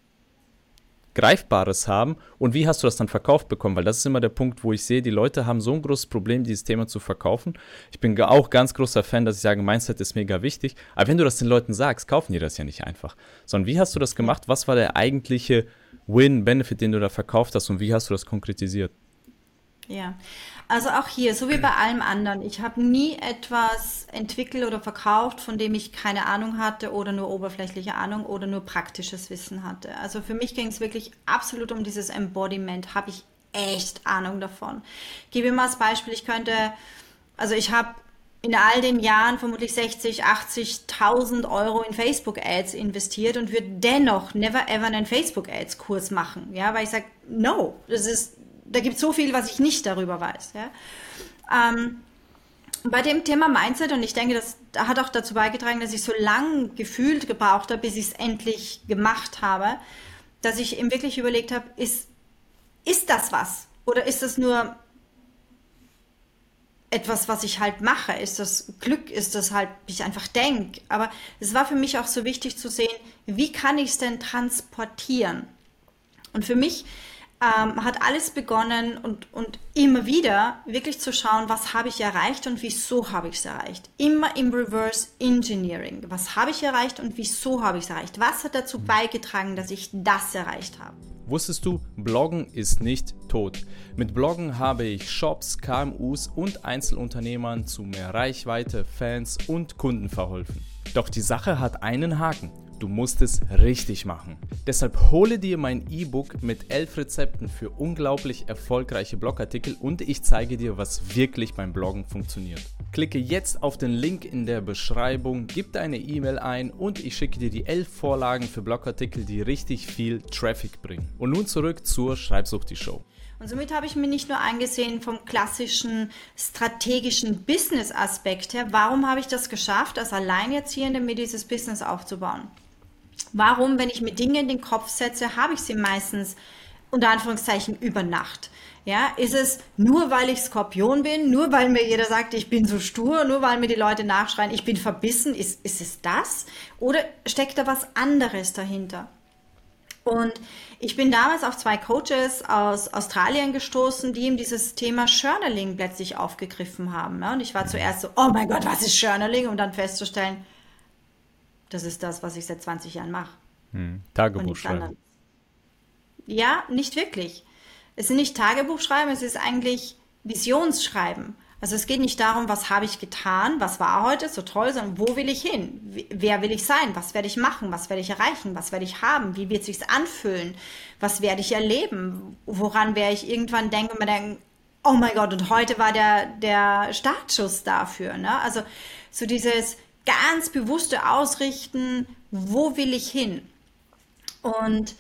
Greifbares haben. Und wie hast du das dann verkauft bekommen? Weil das ist immer der Punkt, wo ich sehe, die Leute haben so ein großes Problem, dieses Thema zu verkaufen. Ich bin auch ganz großer Fan, dass ich sage, Mindset ist mega wichtig. Aber wenn du das den Leuten sagst, kaufen die das ja nicht einfach. Sondern wie hast du das gemacht? Was war der eigentliche Win-Benefit, den du da verkauft hast und wie hast du das konkretisiert? Ja, also auch hier, so wie bei allem anderen, ich habe nie etwas entwickelt oder verkauft, von dem ich keine Ahnung hatte oder nur oberflächliche Ahnung oder nur praktisches Wissen hatte. Also für mich ging es wirklich absolut um dieses Embodiment. Habe ich echt Ahnung davon. Ich gebe mal als Beispiel, ich könnte, also ich habe in all den Jahren vermutlich 60, 80.000 Euro in Facebook-Ads investiert und würde dennoch never ever einen Facebook-Ads-Kurs machen. Ja, weil ich sage, no, das ist da gibt es so viel, was ich nicht darüber weiß. Ja? Ähm, bei dem Thema Mindset, und ich denke, das hat auch dazu beigetragen, dass ich so lang gefühlt gebraucht habe, bis ich es endlich gemacht habe, dass ich eben wirklich überlegt habe, ist, ist das was? Oder ist das nur etwas, was ich halt mache? Ist das Glück? Ist das halt, wie ich einfach denke? Aber es war für mich auch so wichtig zu sehen, wie kann ich es denn transportieren? Und für mich ähm, hat alles begonnen und, und immer wieder wirklich zu schauen, was habe ich erreicht und wieso habe ich es erreicht. Immer im Reverse Engineering. Was habe ich erreicht und wieso habe ich es erreicht? Was hat dazu beigetragen, dass ich das erreicht habe? Wusstest du, Bloggen ist nicht tot. Mit Bloggen habe ich Shops, KMUs und Einzelunternehmern zu mehr Reichweite, Fans und Kunden verholfen. Doch die Sache hat einen Haken. Du musst es richtig machen. Deshalb hole dir mein E-Book mit 11 Rezepten für unglaublich erfolgreiche Blogartikel und ich zeige dir, was wirklich beim Bloggen funktioniert. Klicke jetzt auf den Link in der Beschreibung, gib deine E-Mail ein und ich schicke dir die 11 Vorlagen für Blogartikel, die richtig viel Traffic bringen. Und nun zurück zur Schreibsucht die Show. Und somit habe ich mir nicht nur angesehen vom klassischen strategischen Business-Aspekt her, warum habe ich das geschafft, als Alleinerziehende mir dieses Business aufzubauen? Warum, wenn ich mir Dinge in den Kopf setze, habe ich sie meistens unter Anführungszeichen über Nacht? Ja, ist es nur, weil ich Skorpion bin, nur weil mir jeder sagt, ich bin so stur, nur weil mir die Leute nachschreien, ich bin verbissen, ist, ist es das? Oder steckt da was anderes dahinter? Und ich bin damals auf zwei Coaches aus Australien gestoßen, die eben dieses Thema Journaling plötzlich aufgegriffen haben. Und ich war zuerst so, oh mein Gott, was ist Journaling? Um dann festzustellen, das ist das, was ich seit 20 Jahren mache. Hm. Tagebuch schreiben. Ja, nicht wirklich. Es sind nicht Tagebuch schreiben, es ist eigentlich Visionsschreiben. Also es geht nicht darum, was habe ich getan, was war heute so toll, sondern wo will ich hin? Wer will ich sein? Was werde ich machen? Was werde ich erreichen? Was werde ich haben? Wie wird es sich anfühlen? Was werde ich erleben? Woran werde ich irgendwann denken und mir denken, oh mein Gott, und heute war der, der Startschuss dafür. Ne? Also so dieses, ganz bewusste Ausrichten, wo will ich hin? Und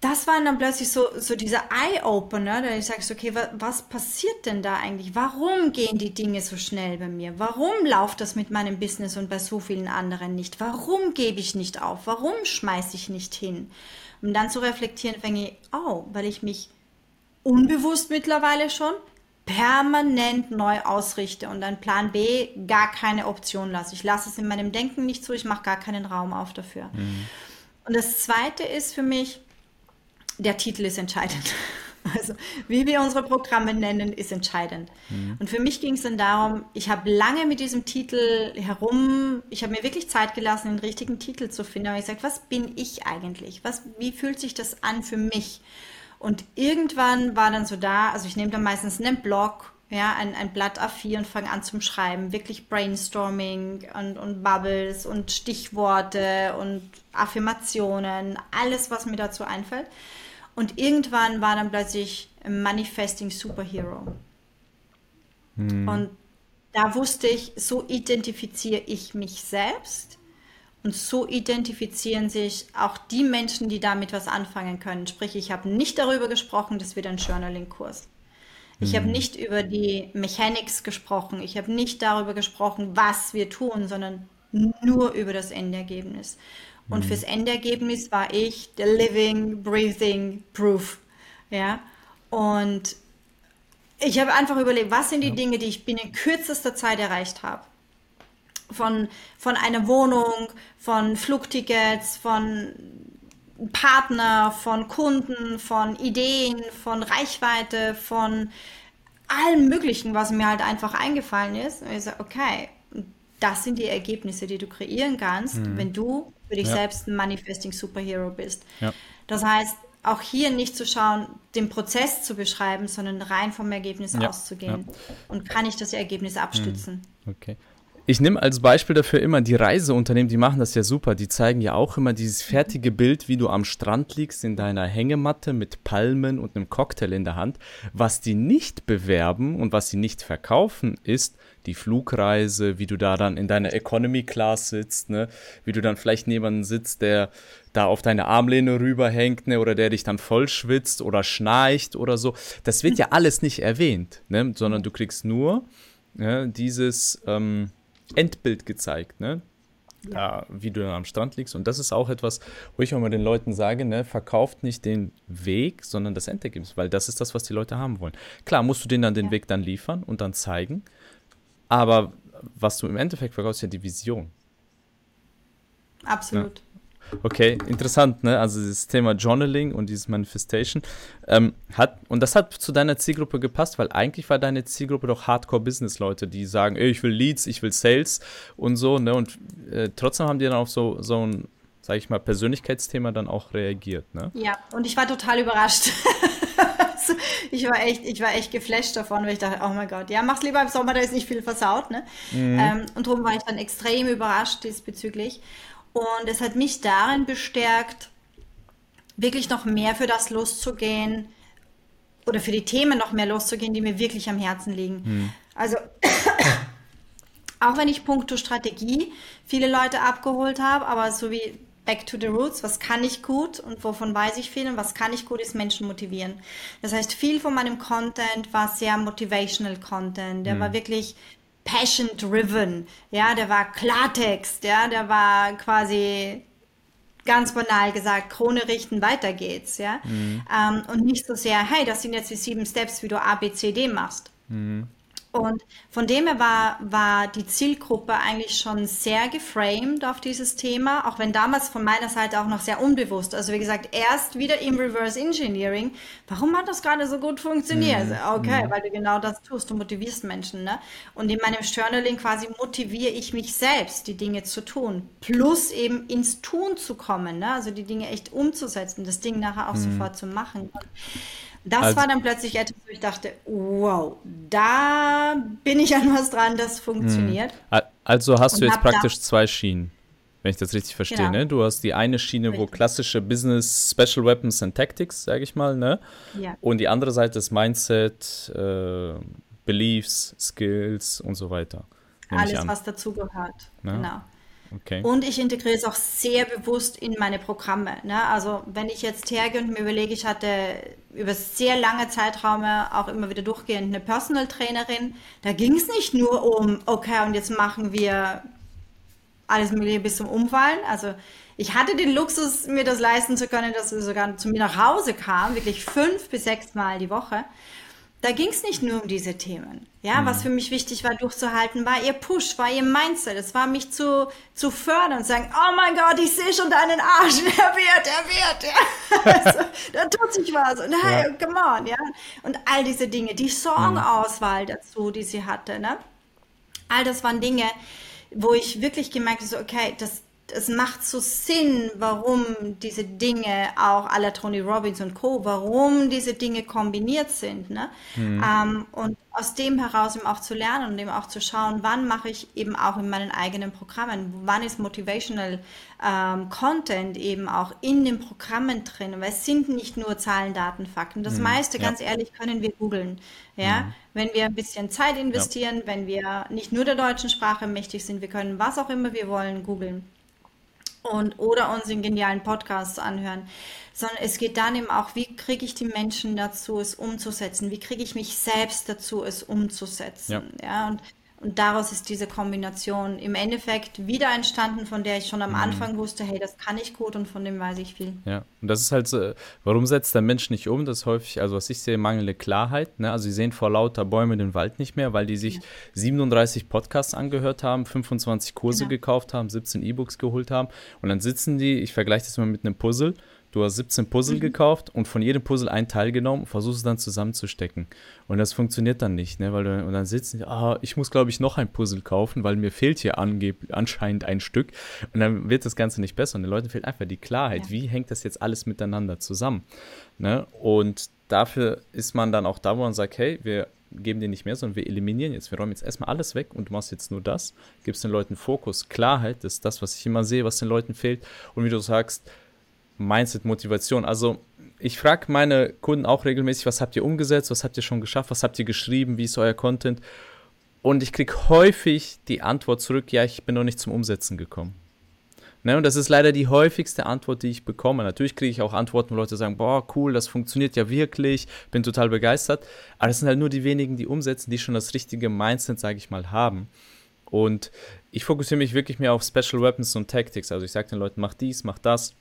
das war dann plötzlich so, so dieser Eye-Opener, da ich sage, okay, was, was passiert denn da eigentlich? Warum gehen die Dinge so schnell bei mir? Warum läuft das mit meinem Business und bei so vielen anderen nicht? Warum gebe ich nicht auf? Warum schmeiße ich nicht hin? Um dann zu reflektieren, fänge ich, oh, weil ich mich unbewusst mittlerweile schon permanent neu ausrichte und dann Plan B gar keine Option lasse. Ich lasse es in meinem Denken nicht zu, ich mache gar keinen Raum auf dafür. Mhm. Und das Zweite ist für mich, der Titel ist entscheidend. <laughs> Also wie wir unsere Programme nennen, ist entscheidend. Mhm. Und für mich ging es dann darum, ich habe lange mit diesem Titel herum, ich habe mir wirklich Zeit gelassen, den richtigen Titel zu finden. Aber ich gesagt, was bin ich eigentlich? Was, wie fühlt sich das an für mich? Und irgendwann war dann so da, also ich nehme dann meistens einen Blog, ja, ein, ein Blatt A4 und fange an zum Schreiben, wirklich Brainstorming und, und Bubbles und Stichworte und Affirmationen, alles, was mir dazu einfällt. Und irgendwann war dann plötzlich Manifesting Superhero. Hm. Und da wusste ich, so identifiziere ich mich selbst und so identifizieren sich auch die Menschen, die damit was anfangen können. Sprich, ich habe nicht darüber gesprochen, das wird ein Journaling-Kurs. Ich mhm. habe nicht über die Mechanics gesprochen. Ich habe nicht darüber gesprochen, was wir tun, sondern nur über das Endergebnis. Und mhm. fürs Endergebnis war ich the living, breathing proof. Ja. Und ich habe einfach überlegt, was sind die ja. Dinge, die ich binnen kürzester Zeit erreicht habe von, von einer Wohnung, von Flugtickets, von Partner, von Kunden, von Ideen, von Reichweite, von allem Möglichen, was mir halt einfach eingefallen ist. Und ich sage, okay, das sind die Ergebnisse, die du kreieren kannst, mhm. wenn du für dich ja. selbst ein Manifesting Superhero bist. Ja. Das heißt, auch hier nicht zu schauen, den Prozess zu beschreiben, sondern rein vom Ergebnis ja. auszugehen. Und kann ich das Ergebnis abstützen? Mhm. Okay. Ich nehme als Beispiel dafür immer die Reiseunternehmen, die machen das ja super. Die zeigen ja auch immer dieses fertige Bild, wie du am Strand liegst in deiner Hängematte mit Palmen und einem Cocktail in der Hand. Was die nicht bewerben und was sie nicht verkaufen, ist die Flugreise, wie du da dann in deiner Economy Class sitzt, ne? wie du dann vielleicht neben sitzt, der da auf deine Armlehne rüberhängt, ne? oder der dich dann voll schwitzt oder schnarcht oder so. Das wird ja alles nicht erwähnt, ne? sondern du kriegst nur ja, dieses ähm, Endbild gezeigt, ne? ja. wie du dann am Strand liegst. Und das ist auch etwas, wo ich auch mal den Leuten sage, ne, verkauft nicht den Weg, sondern das Endergebnis, weil das ist das, was die Leute haben wollen. Klar, musst du denen dann den ja. Weg dann liefern und dann zeigen, aber was du im Endeffekt verkaufst, ist ja die Vision. Absolut. Okay, interessant, ne? Also dieses Thema Journaling und dieses Manifestation ähm, hat und das hat zu deiner Zielgruppe gepasst, weil eigentlich war deine Zielgruppe doch Hardcore-Business-Leute, die sagen, ey, ich will Leads, ich will Sales und so, ne? Und äh, trotzdem haben die dann auf so so ein, sag ich mal, Persönlichkeitsthema dann auch reagiert, ne? Ja, und ich war total überrascht. <laughs> ich war echt, ich war echt geflasht davon, weil ich dachte, oh mein Gott, ja, mach's lieber im Sommer, da ist nicht viel versaut, ne? Mhm. Ähm, und darum war ich dann extrem überrascht diesbezüglich. Und es hat mich darin bestärkt, wirklich noch mehr für das loszugehen oder für die Themen noch mehr loszugehen, die mir wirklich am Herzen liegen. Hm. Also <coughs> auch wenn ich puncto Strategie viele Leute abgeholt habe, aber so wie Back to the Roots, was kann ich gut und wovon weiß ich viel und was kann ich gut, ist Menschen motivieren. Das heißt, viel von meinem Content war sehr motivational Content. Der hm. war wirklich passion driven, ja, der war Klartext, ja, der war quasi ganz banal gesagt, Krone richten, weiter geht's, ja, mhm. ähm, und nicht so sehr, hey, das sind jetzt die sieben Steps, wie du A, B, C, D machst. Mhm. Und von dem her war, war die Zielgruppe eigentlich schon sehr geframed auf dieses Thema, auch wenn damals von meiner Seite auch noch sehr unbewusst. Also wie gesagt, erst wieder im Reverse Engineering. Warum hat das gerade so gut funktioniert? Mhm. Okay, mhm. weil du genau das tust, du motivierst Menschen. Ne? Und in meinem Journaling quasi motiviere ich mich selbst, die Dinge zu tun. Plus eben ins Tun zu kommen, ne? also die Dinge echt umzusetzen, das Ding nachher auch mhm. sofort zu machen. Das also, war dann plötzlich etwas, wo ich dachte, wow, da bin ich an was dran, das funktioniert. Hm. Also hast du jetzt praktisch zwei Schienen, wenn ich das richtig verstehe. Genau. Ne? Du hast die eine Schiene, richtig. wo klassische Business, Special Weapons and Tactics, sage ich mal, ne? Ja. Und die andere Seite ist Mindset, äh, Beliefs, Skills und so weiter. Alles, was dazugehört. Ne? Genau. Okay. Und ich integriere es auch sehr bewusst in meine Programme. Ne? Also wenn ich jetzt hergehe und mir überlege, ich hatte über sehr lange Zeitraume auch immer wieder durchgehend eine Personal Trainerin, da ging es nicht nur um, okay, und jetzt machen wir alles Mögliche bis zum Umfallen. Also ich hatte den Luxus, mir das leisten zu können, dass sie sogar zu mir nach Hause kam, wirklich fünf bis sechs Mal die Woche da ging es nicht nur um diese Themen. Ja, mhm. was für mich wichtig war durchzuhalten, war ihr Push, war ihr Mindset. Es war mich zu, zu fördern und sagen, oh mein Gott, ich sehe schon deinen Arsch, <laughs> der wird, der wird, ja. <laughs> also, da tut sich was und hey, ja. come on, ja. Und all diese Dinge, die Songauswahl mhm. dazu, die sie hatte, ne. All das waren Dinge, wo ich wirklich gemerkt habe, so, okay, das, es macht so Sinn, warum diese Dinge auch aller Tony Robbins und Co., warum diese Dinge kombiniert sind. Ne? Mhm. Ähm, und aus dem heraus eben auch zu lernen und eben auch zu schauen, wann mache ich eben auch in meinen eigenen Programmen, wann ist Motivational ähm, Content eben auch in den Programmen drin, weil es sind nicht nur Zahlen, Daten, Fakten. Das mhm. meiste, ja. ganz ehrlich, können wir googeln. Ja? Mhm. Wenn wir ein bisschen Zeit investieren, ja. wenn wir nicht nur der deutschen Sprache mächtig sind, wir können was auch immer wir wollen googeln und oder uns in genialen Podcasts anhören, sondern es geht dann eben auch, wie kriege ich die Menschen dazu, es umzusetzen? Wie kriege ich mich selbst dazu, es umzusetzen? Ja, ja und und daraus ist diese Kombination im Endeffekt wieder entstanden, von der ich schon am mhm. Anfang wusste, hey, das kann ich gut und von dem weiß ich viel. Ja, und das ist halt so, warum setzt der Mensch nicht um? Das ist häufig, also was ich sehe, mangelnde Klarheit. Ne? Also sie sehen vor lauter Bäume den Wald nicht mehr, weil die sich ja. 37 Podcasts angehört haben, 25 Kurse genau. gekauft haben, 17 E-Books geholt haben und dann sitzen die, ich vergleiche das mal mit einem Puzzle, Du hast 17 Puzzle mhm. gekauft und von jedem Puzzle ein Teil genommen und versuchst es dann zusammenzustecken. Und das funktioniert dann nicht, ne? Weil du, und dann sitzen, ah, ich muss, glaube ich, noch ein Puzzle kaufen, weil mir fehlt hier anscheinend ein Stück. Und dann wird das Ganze nicht besser. Und den Leuten fehlt einfach die Klarheit. Ja. Wie hängt das jetzt alles miteinander zusammen? Ne? Und dafür ist man dann auch da, wo man sagt, hey, wir geben dir nicht mehr, sondern wir eliminieren jetzt. Wir räumen jetzt erstmal alles weg und du machst jetzt nur das. Gibst den Leuten Fokus, Klarheit, das ist das, was ich immer sehe, was den Leuten fehlt. Und wie du sagst, Mindset, Motivation. Also ich frage meine Kunden auch regelmäßig, was habt ihr umgesetzt, was habt ihr schon geschafft, was habt ihr geschrieben, wie ist euer Content? Und ich kriege häufig die Antwort zurück, ja, ich bin noch nicht zum Umsetzen gekommen. Ne, und das ist leider die häufigste Antwort, die ich bekomme. Natürlich kriege ich auch Antworten, wo Leute sagen, boah, cool, das funktioniert ja wirklich, bin total begeistert. Aber das sind halt nur die wenigen, die umsetzen, die schon das richtige Mindset, sage ich mal, haben. Und ich fokussiere mich wirklich mehr auf Special Weapons und Tactics. Also ich sage den Leuten, mach dies, mach das,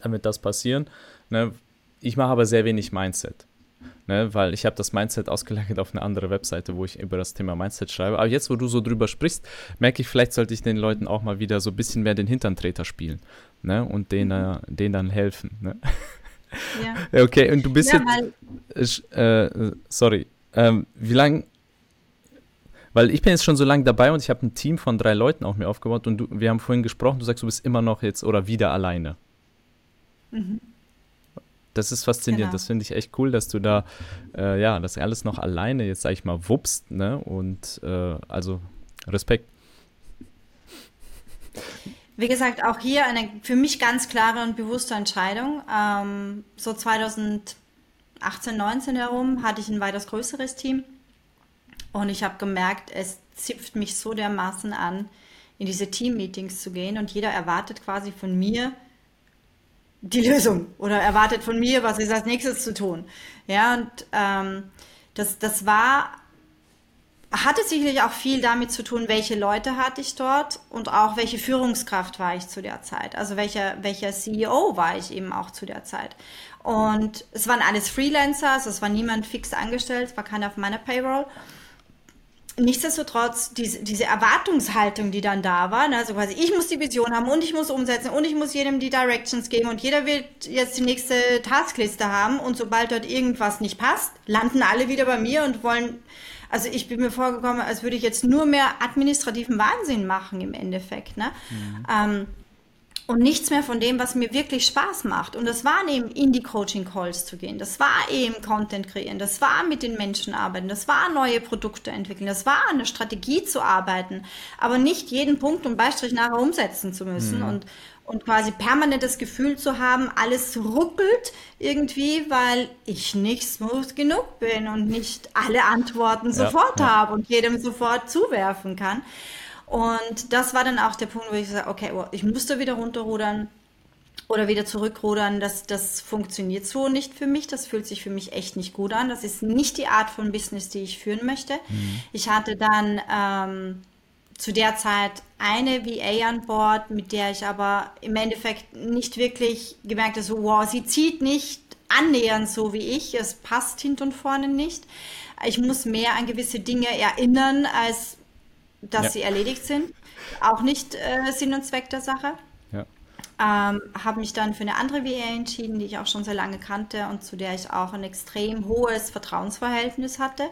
damit das passieren. Ne? Ich mache aber sehr wenig Mindset. Ne, weil ich habe das Mindset ausgelagert auf eine andere Webseite, wo ich über das Thema Mindset schreibe. Aber jetzt, wo du so drüber sprichst, merke ich, vielleicht sollte ich den Leuten auch mal wieder so ein bisschen mehr den Hinterntreter spielen ne, und denen, mhm. denen dann helfen. Ne? <laughs> Ja. Okay, und du bist ja, jetzt, äh, sorry, ähm, wie lange weil ich bin jetzt schon so lange dabei und ich habe ein Team von drei Leuten auch mir aufgebaut und du, wir haben vorhin gesprochen, du sagst, du bist immer noch jetzt oder wieder alleine. Mhm. Das ist faszinierend, genau. das finde ich echt cool, dass du da, äh, ja, das alles noch alleine jetzt, sag ich mal, wuppst, ne? Und äh, also Respekt. Wie gesagt, auch hier eine für mich ganz klare und bewusste Entscheidung. Ähm, so 2018, 19 herum hatte ich ein weitaus größeres Team und ich habe gemerkt, es zipft mich so dermaßen an, in diese Team-Meetings zu gehen und jeder erwartet quasi von mir die Lösung oder erwartet von mir, was ist als nächstes zu tun. Ja, und ähm, das, das war, hatte sicherlich auch viel damit zu tun, welche Leute hatte ich dort und auch welche Führungskraft war ich zu der Zeit. Also welcher, welcher CEO war ich eben auch zu der Zeit. Und es waren alles Freelancer, also es war niemand fix angestellt, es war keiner auf meiner Payroll nichtsdestotrotz diese, diese Erwartungshaltung, die dann da war, ne, also quasi ich muss die Vision haben und ich muss umsetzen und ich muss jedem die Directions geben und jeder wird jetzt die nächste Taskliste haben und sobald dort irgendwas nicht passt, landen alle wieder bei mir und wollen, also ich bin mir vorgekommen, als würde ich jetzt nur mehr administrativen Wahnsinn machen im Endeffekt. Ne? Mhm. Ähm, und nichts mehr von dem, was mir wirklich Spaß macht. Und das waren eben in die Coaching-Calls zu gehen, das war eben Content kreieren, das war mit den Menschen arbeiten, das war neue Produkte entwickeln, das war eine Strategie zu arbeiten, aber nicht jeden Punkt und Beistrich nachher umsetzen zu müssen mhm. und, und quasi permanent das Gefühl zu haben, alles ruckelt irgendwie, weil ich nicht smooth genug bin und nicht alle Antworten ja, sofort ja. habe und jedem sofort zuwerfen kann. Und das war dann auch der Punkt, wo ich gesagt okay, oh, ich musste wieder runterrudern oder wieder zurückrudern. Das, das funktioniert so nicht für mich. Das fühlt sich für mich echt nicht gut an. Das ist nicht die Art von Business, die ich führen möchte. Mhm. Ich hatte dann ähm, zu der Zeit eine VA an Bord, mit der ich aber im Endeffekt nicht wirklich gemerkt habe, so, wow, sie zieht nicht annähernd so wie ich. Es passt hinten und vorne nicht. Ich muss mehr an gewisse Dinge erinnern, als dass ja. sie erledigt sind. Auch nicht äh, Sinn und Zweck der Sache. Ja. Ähm, habe mich dann für eine andere WA entschieden, die ich auch schon sehr lange kannte und zu der ich auch ein extrem hohes Vertrauensverhältnis hatte.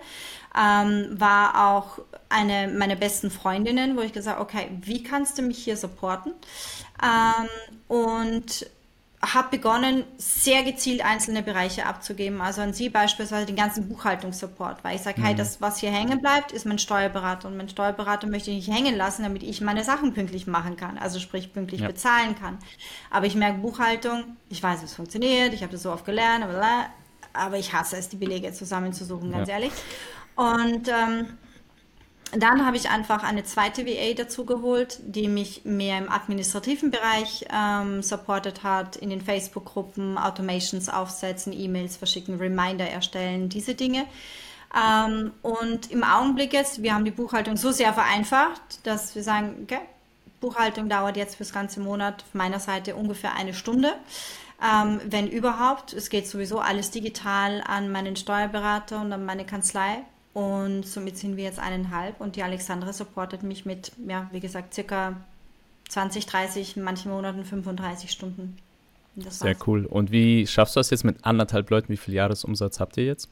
Ähm, war auch eine meiner besten Freundinnen, wo ich gesagt habe, okay, wie kannst du mich hier supporten? Ähm, und habe begonnen, sehr gezielt einzelne Bereiche abzugeben. Also an Sie beispielsweise den ganzen Buchhaltungssupport, weil ich sage, mhm. hey, das, was hier hängen bleibt, ist mein Steuerberater. Und mein Steuerberater möchte ich nicht hängen lassen, damit ich meine Sachen pünktlich machen kann, also sprich pünktlich ja. bezahlen kann. Aber ich merke Buchhaltung, ich weiß, es funktioniert, ich habe das so oft gelernt, aber ich hasse es, die Belege zusammenzusuchen, ganz ja. ehrlich. Und ähm, dann habe ich einfach eine zweite VA dazu geholt, die mich mehr im administrativen Bereich ähm, supportet hat, in den Facebook-Gruppen, Automations aufsetzen, E-Mails verschicken, Reminder erstellen, diese Dinge. Ähm, und im Augenblick jetzt, wir haben die Buchhaltung so sehr vereinfacht, dass wir sagen, okay, Buchhaltung dauert jetzt fürs ganze Monat auf meiner Seite ungefähr eine Stunde. Ähm, wenn überhaupt, es geht sowieso alles digital an meinen Steuerberater und an meine Kanzlei und somit sind wir jetzt eineinhalb und die Alexandra supportet mich mit, ja, wie gesagt, circa 20, 30, in manchen Monaten 35 Stunden. Sehr cool. Und wie schaffst du das jetzt mit anderthalb Leuten? Wie viel Jahresumsatz habt ihr jetzt?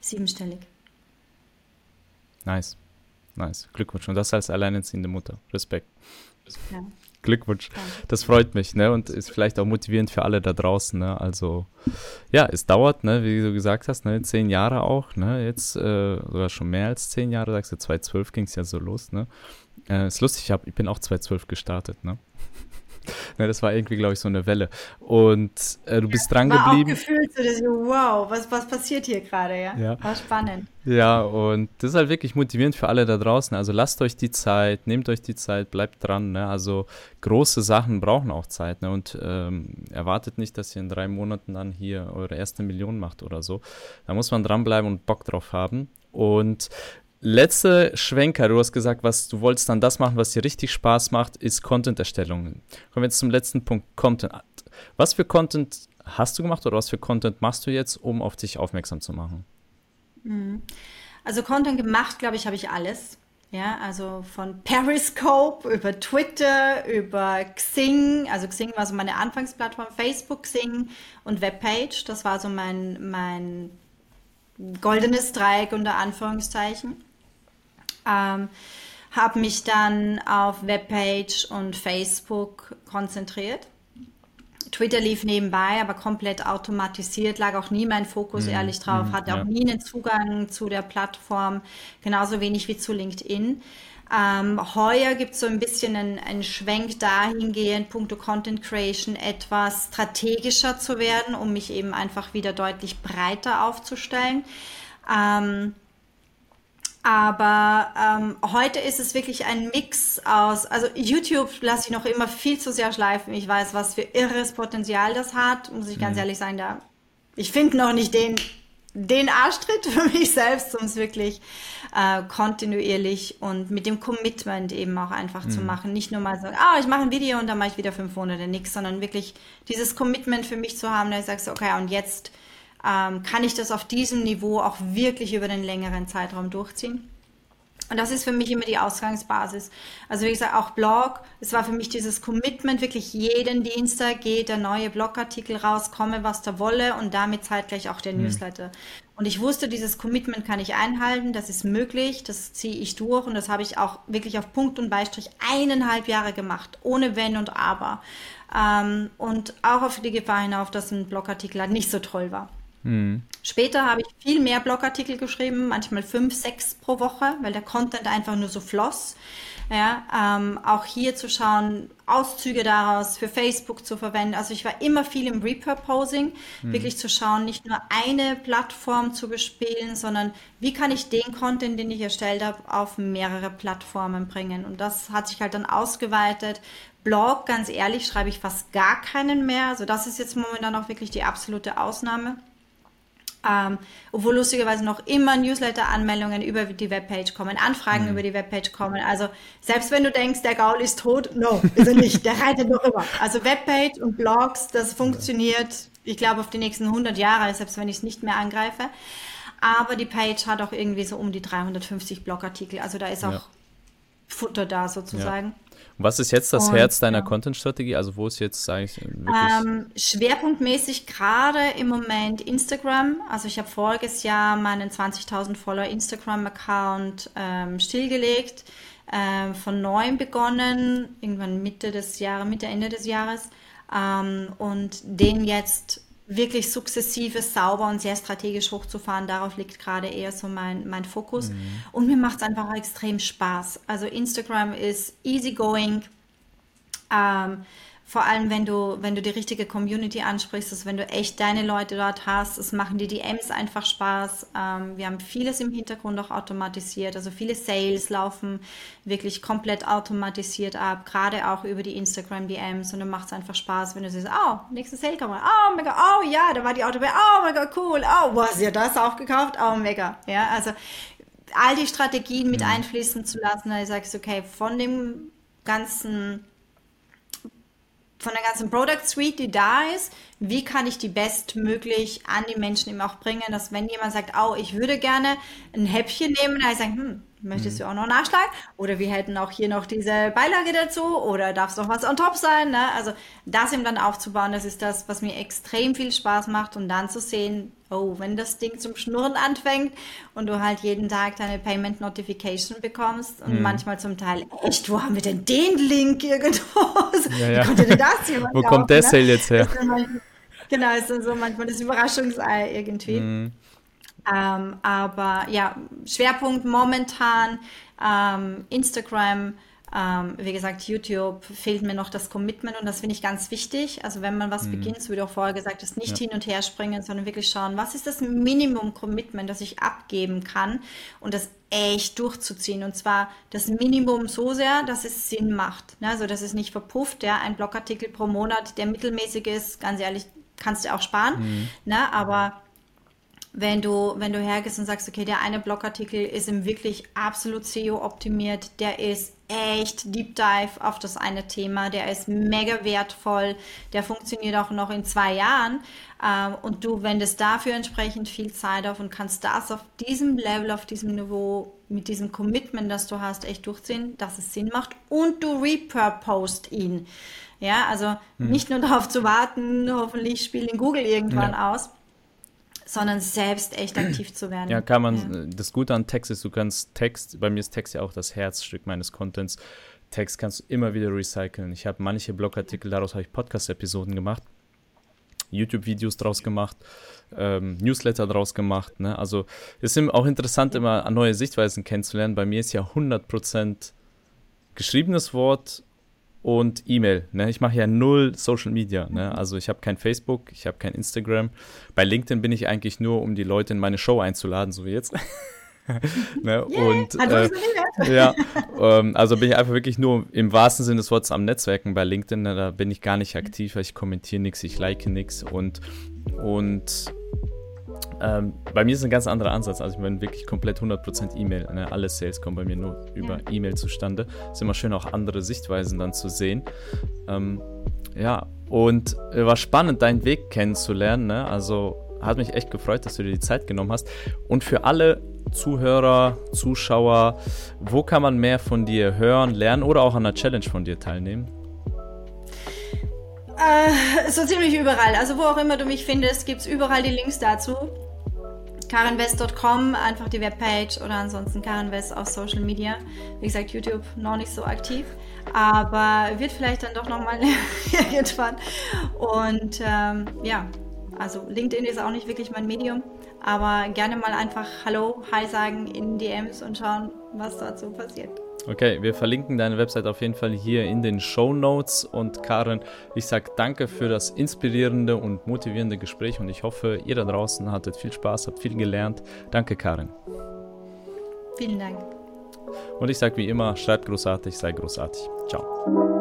Siebenstellig. Nice. Nice. Glückwunsch. Und das als alleinerziehende Mutter. Respekt. Ja. Glückwunsch. Das freut mich, ne? Und ist vielleicht auch motivierend für alle da draußen, ne? Also, ja, es dauert, ne, wie du gesagt hast, ne, zehn Jahre auch, ne? Jetzt äh, sogar schon mehr als zehn Jahre, sagst du, 2012 ging es ja so los, ne? Äh, ist lustig, ich, hab, ich bin auch 2012 gestartet, ne? Ne, das war irgendwie, glaube ich, so eine Welle. Und äh, du bist dran war geblieben. Auch gefühlt so, dass, wow, was, was passiert hier gerade, ja? ja? War spannend. Ja, und das ist halt wirklich motivierend für alle da draußen. Also lasst euch die Zeit, nehmt euch die Zeit, bleibt dran. Ne? Also große Sachen brauchen auch Zeit. Ne? Und ähm, erwartet nicht, dass ihr in drei Monaten dann hier eure erste Million macht oder so. Da muss man dranbleiben und Bock drauf haben. Und letzte Schwenker, du hast gesagt, was du wolltest dann das machen, was dir richtig Spaß macht, ist Content-Erstellung. Kommen wir jetzt zum letzten Punkt, Content. Was für Content hast du gemacht oder was für Content machst du jetzt, um auf dich aufmerksam zu machen? Mhm. Also Content gemacht, glaube ich, habe ich alles. Ja, also von Periscope über Twitter, über Xing, also Xing war so meine Anfangsplattform, Facebook, Xing und Webpage. Das war so mein, mein goldenes Dreieck unter Anführungszeichen. Ähm, habe mich dann auf Webpage und Facebook konzentriert. Twitter lief nebenbei, aber komplett automatisiert, lag auch nie mein Fokus mhm. ehrlich drauf, mhm, hatte ja. auch nie einen Zugang zu der Plattform, genauso wenig wie zu LinkedIn. Ähm, heuer gibt es so ein bisschen einen, einen Schwenk dahingehend, punkto Content Creation etwas strategischer zu werden, um mich eben einfach wieder deutlich breiter aufzustellen. Ähm, aber ähm, heute ist es wirklich ein Mix aus, also YouTube lasse ich noch immer viel zu sehr schleifen. Ich weiß, was für irres Potenzial das hat, muss ich ganz mhm. ehrlich sagen. Da, ich finde noch nicht den, den Arschtritt <laughs> für mich selbst, um es wirklich äh, kontinuierlich und mit dem Commitment eben auch einfach mhm. zu machen. Nicht nur mal so, ah, ich mache ein Video und dann mache ich wieder fünf Monate nichts, sondern wirklich dieses Commitment für mich zu haben, dass ich sage, so, okay, und jetzt ähm, kann ich das auf diesem Niveau auch wirklich über den längeren Zeitraum durchziehen. Und das ist für mich immer die Ausgangsbasis. Also wie gesagt, auch Blog, es war für mich dieses Commitment, wirklich jeden Dienstag geht der neue Blogartikel raus, komme was da wolle und damit zeitgleich auch der mhm. Newsletter. Und ich wusste, dieses Commitment kann ich einhalten, das ist möglich, das ziehe ich durch und das habe ich auch wirklich auf Punkt und Beistrich eineinhalb Jahre gemacht, ohne Wenn und Aber. Ähm, und auch auf die Gefahr hinauf, dass ein Blogartikel halt nicht so toll war. Mhm. Später habe ich viel mehr Blogartikel geschrieben, manchmal fünf, sechs pro Woche, weil der Content einfach nur so floss. Ja, ähm, auch hier zu schauen, Auszüge daraus für Facebook zu verwenden. Also ich war immer viel im Repurposing, mhm. wirklich zu schauen, nicht nur eine Plattform zu bespielen, sondern wie kann ich den Content, den ich erstellt habe, auf mehrere Plattformen bringen. Und das hat sich halt dann ausgeweitet. Blog, ganz ehrlich, schreibe ich fast gar keinen mehr. Also das ist jetzt momentan auch wirklich die absolute Ausnahme. Ähm, obwohl lustigerweise noch immer Newsletter-Anmeldungen über die Webpage kommen, Anfragen mhm. über die Webpage kommen. Also selbst wenn du denkst, der Gaul ist tot, no, ist er nicht. Der reitet noch immer. Also Webpage und Blogs, das funktioniert, ich glaube, auf die nächsten 100 Jahre, selbst wenn ich es nicht mehr angreife. Aber die Page hat auch irgendwie so um die 350 Blogartikel. Also da ist auch ja. Futter da sozusagen. Ja. Was ist jetzt das und, Herz deiner ja. Content-Strategie? Also wo ist jetzt eigentlich. Ähm, schwerpunktmäßig gerade im Moment Instagram. Also ich habe voriges Jahr meinen 20.000 Follower Instagram-Account ähm, stillgelegt, ähm, von neuem begonnen, irgendwann Mitte des Jahres, Mitte, Ende des Jahres. Ähm, und den jetzt wirklich sukzessive, sauber und sehr strategisch hochzufahren, darauf liegt gerade eher so mein, mein Fokus. Mhm. Und mir macht es einfach extrem Spaß. Also Instagram ist easygoing. Ähm, vor allem, wenn du, wenn du die richtige Community ansprichst, also wenn du echt deine Leute dort hast, es machen die DMs einfach Spaß. Ähm, wir haben vieles im Hintergrund auch automatisiert, also viele Sales laufen wirklich komplett automatisiert ab, gerade auch über die Instagram DMs und dann macht es einfach Spaß, wenn du siehst, oh, nächste Sale kommt, oh mega, oh ja, da war die Autobahn, oh mega cool, oh, was, ja das auch gekauft, oh mega, ja, also all die Strategien mit mhm. einfließen zu lassen, da sagst du, okay, von dem ganzen von der ganzen Product Suite, die da ist, wie kann ich die bestmöglich an die Menschen eben auch bringen, dass wenn jemand sagt, oh, ich würde gerne ein Häppchen nehmen, dann ich sagen, hm, möchtest mhm. du auch noch nachschlagen? Oder wir hätten auch hier noch diese Beilage dazu oder darf es noch was on top sein? Ne? Also das eben dann aufzubauen, das ist das, was mir extrem viel Spaß macht und dann zu sehen, oh, wenn das Ding zum Schnurren anfängt und du halt jeden Tag deine Payment Notification bekommst und mhm. manchmal zum Teil, echt, wo haben wir denn den Link irgendwo? <laughs> Ja, ja. Wie denn das jemand <laughs> Wo kommt der ne? Sale jetzt her? Manchmal, genau, ist dann so manchmal das Überraschungsei irgendwie. Mhm. Ähm, aber ja, Schwerpunkt momentan ähm, Instagram, ähm, wie gesagt, YouTube fehlt mir noch das Commitment und das finde ich ganz wichtig. Also wenn man was mhm. beginnt, so wie du auch vorher gesagt hast, nicht ja. hin und her springen, sondern wirklich schauen, was ist das Minimum-Commitment, das ich abgeben kann und das echt durchzuziehen. Und zwar das Minimum so sehr, dass es Sinn macht. Ne? Also dass es nicht verpufft, ja, ein Blogartikel pro Monat, der mittelmäßig ist, ganz ehrlich, kannst du auch sparen. Mhm. Ne? Aber wenn du, wenn du hergehst und sagst, okay, der eine Blogartikel ist im wirklich absolut SEO optimiert, der ist echt Deep Dive auf das eine Thema, der ist mega wertvoll, der funktioniert auch noch in zwei Jahren ähm, und du wendest dafür entsprechend viel Zeit auf und kannst das auf diesem Level, auf diesem Niveau, mit diesem Commitment, das du hast, echt durchziehen, dass es Sinn macht und du repurpost ihn. Ja, also hm. nicht nur darauf zu warten, hoffentlich spielt in Google irgendwann ja. aus, sondern selbst echt aktiv zu werden. Ja, kann man, ja. das Gute an Text ist, du kannst Text, bei mir ist Text ja auch das Herzstück meines Contents. Text kannst du immer wieder recyceln. Ich habe manche Blogartikel, daraus habe ich Podcast-Episoden gemacht, YouTube-Videos draus gemacht, ähm, Newsletter draus gemacht. Ne? Also es ist auch interessant, immer neue Sichtweisen kennenzulernen. Bei mir ist ja 100% geschriebenes Wort und E-Mail. Ne? Ich mache ja null Social Media. Ne? Also ich habe kein Facebook, ich habe kein Instagram. Bei LinkedIn bin ich eigentlich nur, um die Leute in meine Show einzuladen, so wie jetzt. <laughs> ne? yeah, und äh, <laughs> ja, ähm, also bin ich einfach wirklich nur im wahrsten Sinne des Wortes am Netzwerken bei LinkedIn. Ne? Da bin ich gar nicht aktiv, ich kommentiere nichts, ich like nichts und und ähm, bei mir ist ein ganz anderer Ansatz. Also ich bin wirklich komplett 100% E-Mail. Ne? Alle Sales kommen bei mir nur über ja. E-Mail zustande. Es ist immer schön, auch andere Sichtweisen dann zu sehen. Ähm, ja, und äh, war spannend, deinen Weg kennenzulernen. Ne? Also hat mich echt gefreut, dass du dir die Zeit genommen hast. Und für alle Zuhörer, Zuschauer, wo kann man mehr von dir hören, lernen oder auch an einer Challenge von dir teilnehmen? Äh, so ziemlich überall. Also wo auch immer du mich findest, gibt es überall die Links dazu karenwest.com, einfach die Webpage oder ansonsten Karen West auf Social Media. Wie gesagt, YouTube noch nicht so aktiv, aber wird vielleicht dann doch nochmal <laughs> irgendwann. Und ähm, ja, also LinkedIn ist auch nicht wirklich mein Medium, aber gerne mal einfach Hallo, Hi sagen in DMs und schauen, was dazu passiert. Okay, wir verlinken deine Website auf jeden Fall hier in den Show Notes. Und Karen, ich sage danke für das inspirierende und motivierende Gespräch und ich hoffe, ihr da draußen hattet viel Spaß, habt viel gelernt. Danke, Karen. Vielen Dank. Und ich sage wie immer, schreibt großartig, sei großartig. Ciao.